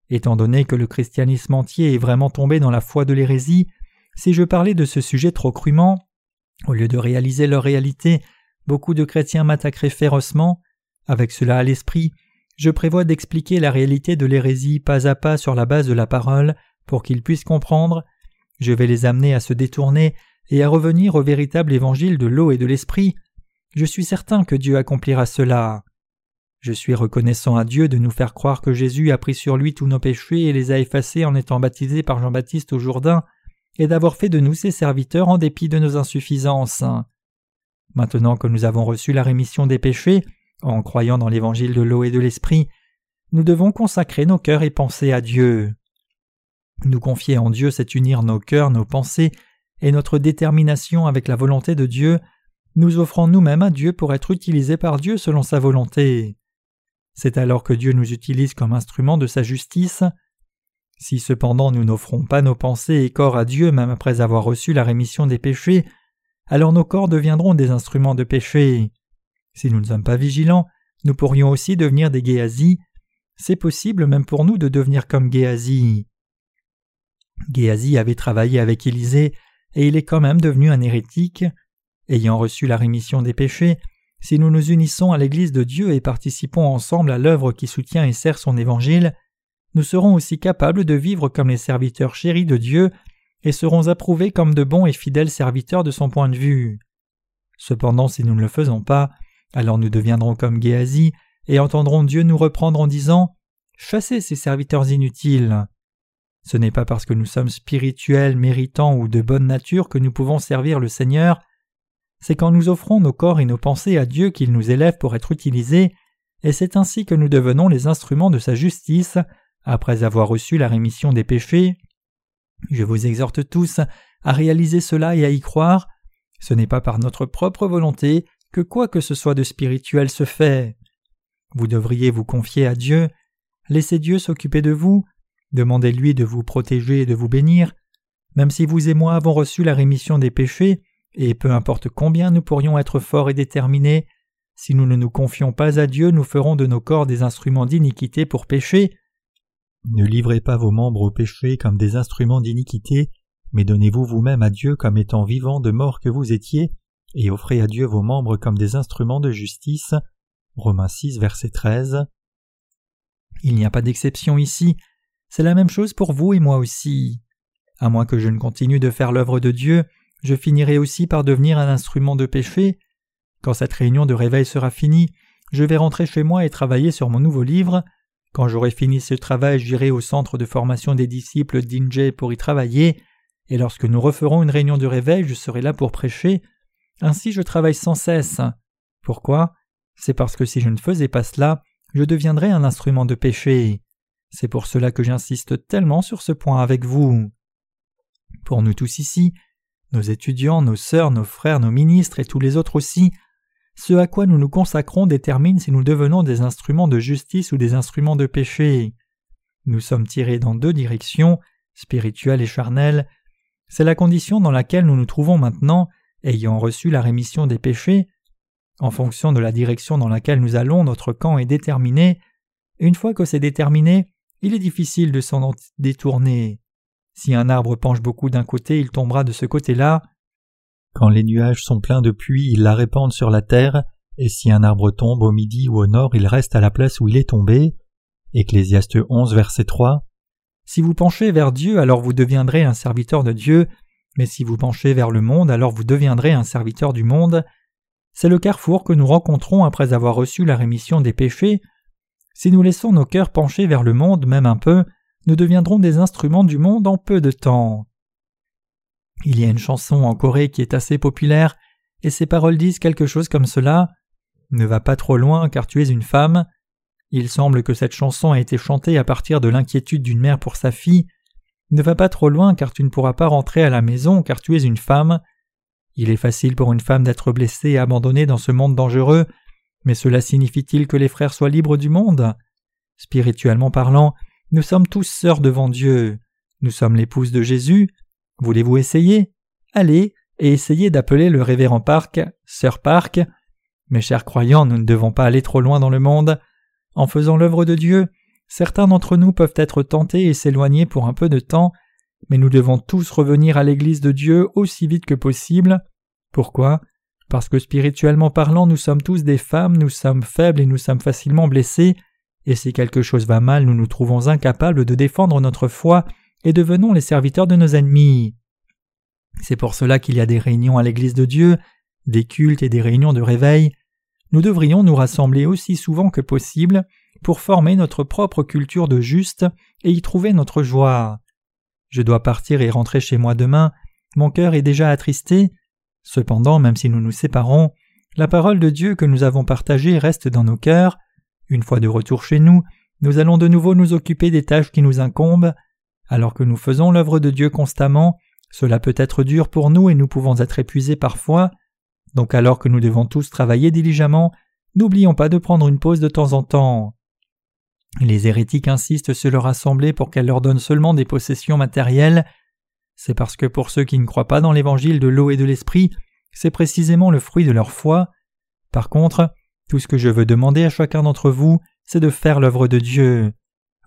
Speaker 1: Étant donné que le christianisme entier est vraiment tombé dans la foi de l'hérésie, si je parlais de ce sujet trop crûment, au lieu de réaliser leur réalité, beaucoup de chrétiens m'attaqueraient férocement. Avec cela à l'esprit, je prévois d'expliquer la réalité de l'hérésie pas à pas sur la base de la parole pour qu'ils puissent comprendre. Je vais les amener à se détourner et à revenir au véritable évangile de l'eau et de l'esprit. Je suis certain que Dieu accomplira cela. Je suis reconnaissant à Dieu de nous faire croire que Jésus a pris sur lui tous nos péchés et les a effacés en étant baptisé par Jean-Baptiste au Jourdain, et d'avoir fait de nous ses serviteurs en dépit de nos insuffisances. Maintenant que nous avons reçu la rémission des péchés, en croyant dans l'évangile de l'eau et de l'esprit, nous devons consacrer nos cœurs et pensées à Dieu. Nous confier en Dieu, c'est unir nos cœurs, nos pensées et notre détermination avec la volonté de Dieu, nous offrant nous-mêmes à Dieu pour être utilisés par Dieu selon sa volonté. C'est alors que Dieu nous utilise comme instrument de sa justice. Si cependant nous n'offrons pas nos pensées et corps à Dieu même après avoir reçu la rémission des péchés, alors nos corps deviendront des instruments de péché. Si nous ne sommes pas vigilants, nous pourrions aussi devenir des Géasi. C'est possible même pour nous de devenir comme Géasi. Géasi avait travaillé avec Élisée et il est quand même devenu un hérétique. Ayant reçu la rémission des péchés, si nous nous unissons à l'Église de Dieu et participons ensemble à l'œuvre qui soutient et sert son évangile, nous serons aussi capables de vivre comme les serviteurs chéris de Dieu et serons approuvés comme de bons et fidèles serviteurs de son point de vue. Cependant, si nous ne le faisons pas, alors nous deviendrons comme Géasi et entendrons Dieu nous reprendre en disant Chassez ces serviteurs inutiles. Ce n'est pas parce que nous sommes spirituels, méritants ou de bonne nature que nous pouvons servir le Seigneur, c'est quand nous offrons nos corps et nos pensées à Dieu qu'il nous élève pour être utilisés, et c'est ainsi que nous devenons les instruments de sa justice, après avoir reçu la rémission des péchés. Je vous exhorte tous à réaliser cela et à y croire. Ce n'est pas par notre propre volonté que quoi que ce soit de spirituel se fait. Vous devriez vous confier à Dieu, laissez Dieu s'occuper de vous, demandez-lui de vous protéger et de vous bénir. Même si vous et moi avons reçu la rémission des péchés, et peu importe combien nous pourrions être forts et déterminés, si nous ne nous confions pas à Dieu, nous ferons de nos corps des instruments d'iniquité pour pécher. Ne livrez pas vos membres au péché comme des instruments d'iniquité, mais donnez-vous vous-même à Dieu comme étant vivant de mort que vous étiez, et offrez à Dieu vos membres comme des instruments de justice. Romains 6, verset 13. Il n'y a pas d'exception ici, c'est la même chose pour vous et moi aussi. À moins que je ne continue de faire l'œuvre de Dieu, je finirai aussi par devenir un instrument de péché. Quand cette réunion de réveil sera finie, je vais rentrer chez moi et travailler sur mon nouveau livre. Quand j'aurai fini ce travail, j'irai au centre de formation des disciples d'Inje pour y travailler, et lorsque nous referons une réunion de réveil, je serai là pour prêcher. Ainsi je travaille sans cesse. Pourquoi? C'est parce que si je ne faisais pas cela, je deviendrais un instrument de péché. C'est pour cela que j'insiste tellement sur ce point avec vous. Pour nous tous ici, nos étudiants, nos sœurs, nos frères, nos ministres et tous les autres aussi, ce à quoi nous nous consacrons détermine si nous devenons des instruments de justice ou des instruments de péché. Nous sommes tirés dans deux directions, spirituelle et charnelle. C'est la condition dans laquelle nous nous trouvons maintenant, ayant reçu la rémission des péchés. En fonction de la direction dans laquelle nous allons, notre camp est déterminé, une fois que c'est déterminé, il est difficile de s'en détourner. Si un arbre penche beaucoup d'un côté, il tombera de ce côté-là. Quand les nuages sont pleins de pluie, ils la répandent sur la terre, et si un arbre tombe au midi ou au nord, il reste à la place où il est tombé. Ecclésiaste 11, verset 3. Si vous penchez vers Dieu, alors vous deviendrez un serviteur de Dieu, mais si vous penchez vers le monde, alors vous deviendrez un serviteur du monde. C'est le carrefour que nous rencontrons après avoir reçu la rémission des péchés. Si nous laissons nos cœurs pencher vers le monde, même un peu, nous deviendrons des instruments du monde en peu de temps. Il y a une chanson en Corée qui est assez populaire, et ses paroles disent quelque chose comme cela. Ne va pas trop loin car tu es une femme. Il semble que cette chanson a été chantée à partir de l'inquiétude d'une mère pour sa fille. Ne va pas trop loin car tu ne pourras pas rentrer à la maison car tu es une femme. Il est facile pour une femme d'être blessée et abandonnée dans ce monde dangereux, mais cela signifie-t-il que les frères soient libres du monde? Spirituellement parlant, nous sommes tous sœurs devant Dieu. Nous sommes l'épouse de Jésus. Voulez-vous essayer? Allez et essayez d'appeler le révérend Park, sœur Park. Mes chers croyants, nous ne devons pas aller trop loin dans le monde. En faisant l'œuvre de Dieu, certains d'entre nous peuvent être tentés et s'éloigner pour un peu de temps, mais nous devons tous revenir à l'Église de Dieu aussi vite que possible. Pourquoi? Parce que spirituellement parlant, nous sommes tous des femmes, nous sommes faibles et nous sommes facilement blessés, et si quelque chose va mal, nous nous trouvons incapables de défendre notre foi et devenons les serviteurs de nos ennemis. C'est pour cela qu'il y a des réunions à l'Église de Dieu, des cultes et des réunions de réveil, nous devrions nous rassembler aussi souvent que possible pour former notre propre culture de juste et y trouver notre joie. Je dois partir et rentrer chez moi demain, mon cœur est déjà attristé. Cependant, même si nous nous séparons, la parole de Dieu que nous avons partagée reste dans nos cœurs. Une fois de retour chez nous, nous allons de nouveau nous occuper des tâches qui nous incombent. Alors que nous faisons l'œuvre de Dieu constamment, cela peut être dur pour nous et nous pouvons être épuisés parfois, donc alors que nous devons tous travailler diligemment, n'oublions pas de prendre une pause de temps en temps. Les hérétiques insistent sur leur assemblée pour qu'elle leur donne seulement des possessions matérielles. C'est parce que pour ceux qui ne croient pas dans l'évangile de l'eau et de l'esprit, c'est précisément le fruit de leur foi. Par contre, tout ce que je veux demander à chacun d'entre vous, c'est de faire l'œuvre de Dieu.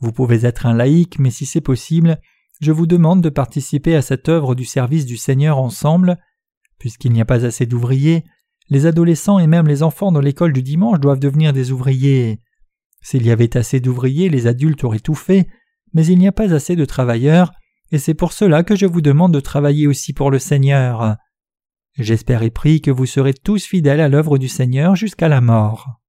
Speaker 1: Vous pouvez être un laïc, mais si c'est possible, je vous demande de participer à cette œuvre du service du Seigneur ensemble. Puisqu'il n'y a pas assez d'ouvriers, les adolescents et même les enfants dans l'école du dimanche doivent devenir des ouvriers. S'il y avait assez d'ouvriers, les adultes auraient tout fait, mais il n'y a pas assez de travailleurs, et c'est pour cela que je vous demande de travailler aussi pour le Seigneur. J'espère et prie que vous serez tous fidèles à l'œuvre du Seigneur jusqu'à la mort.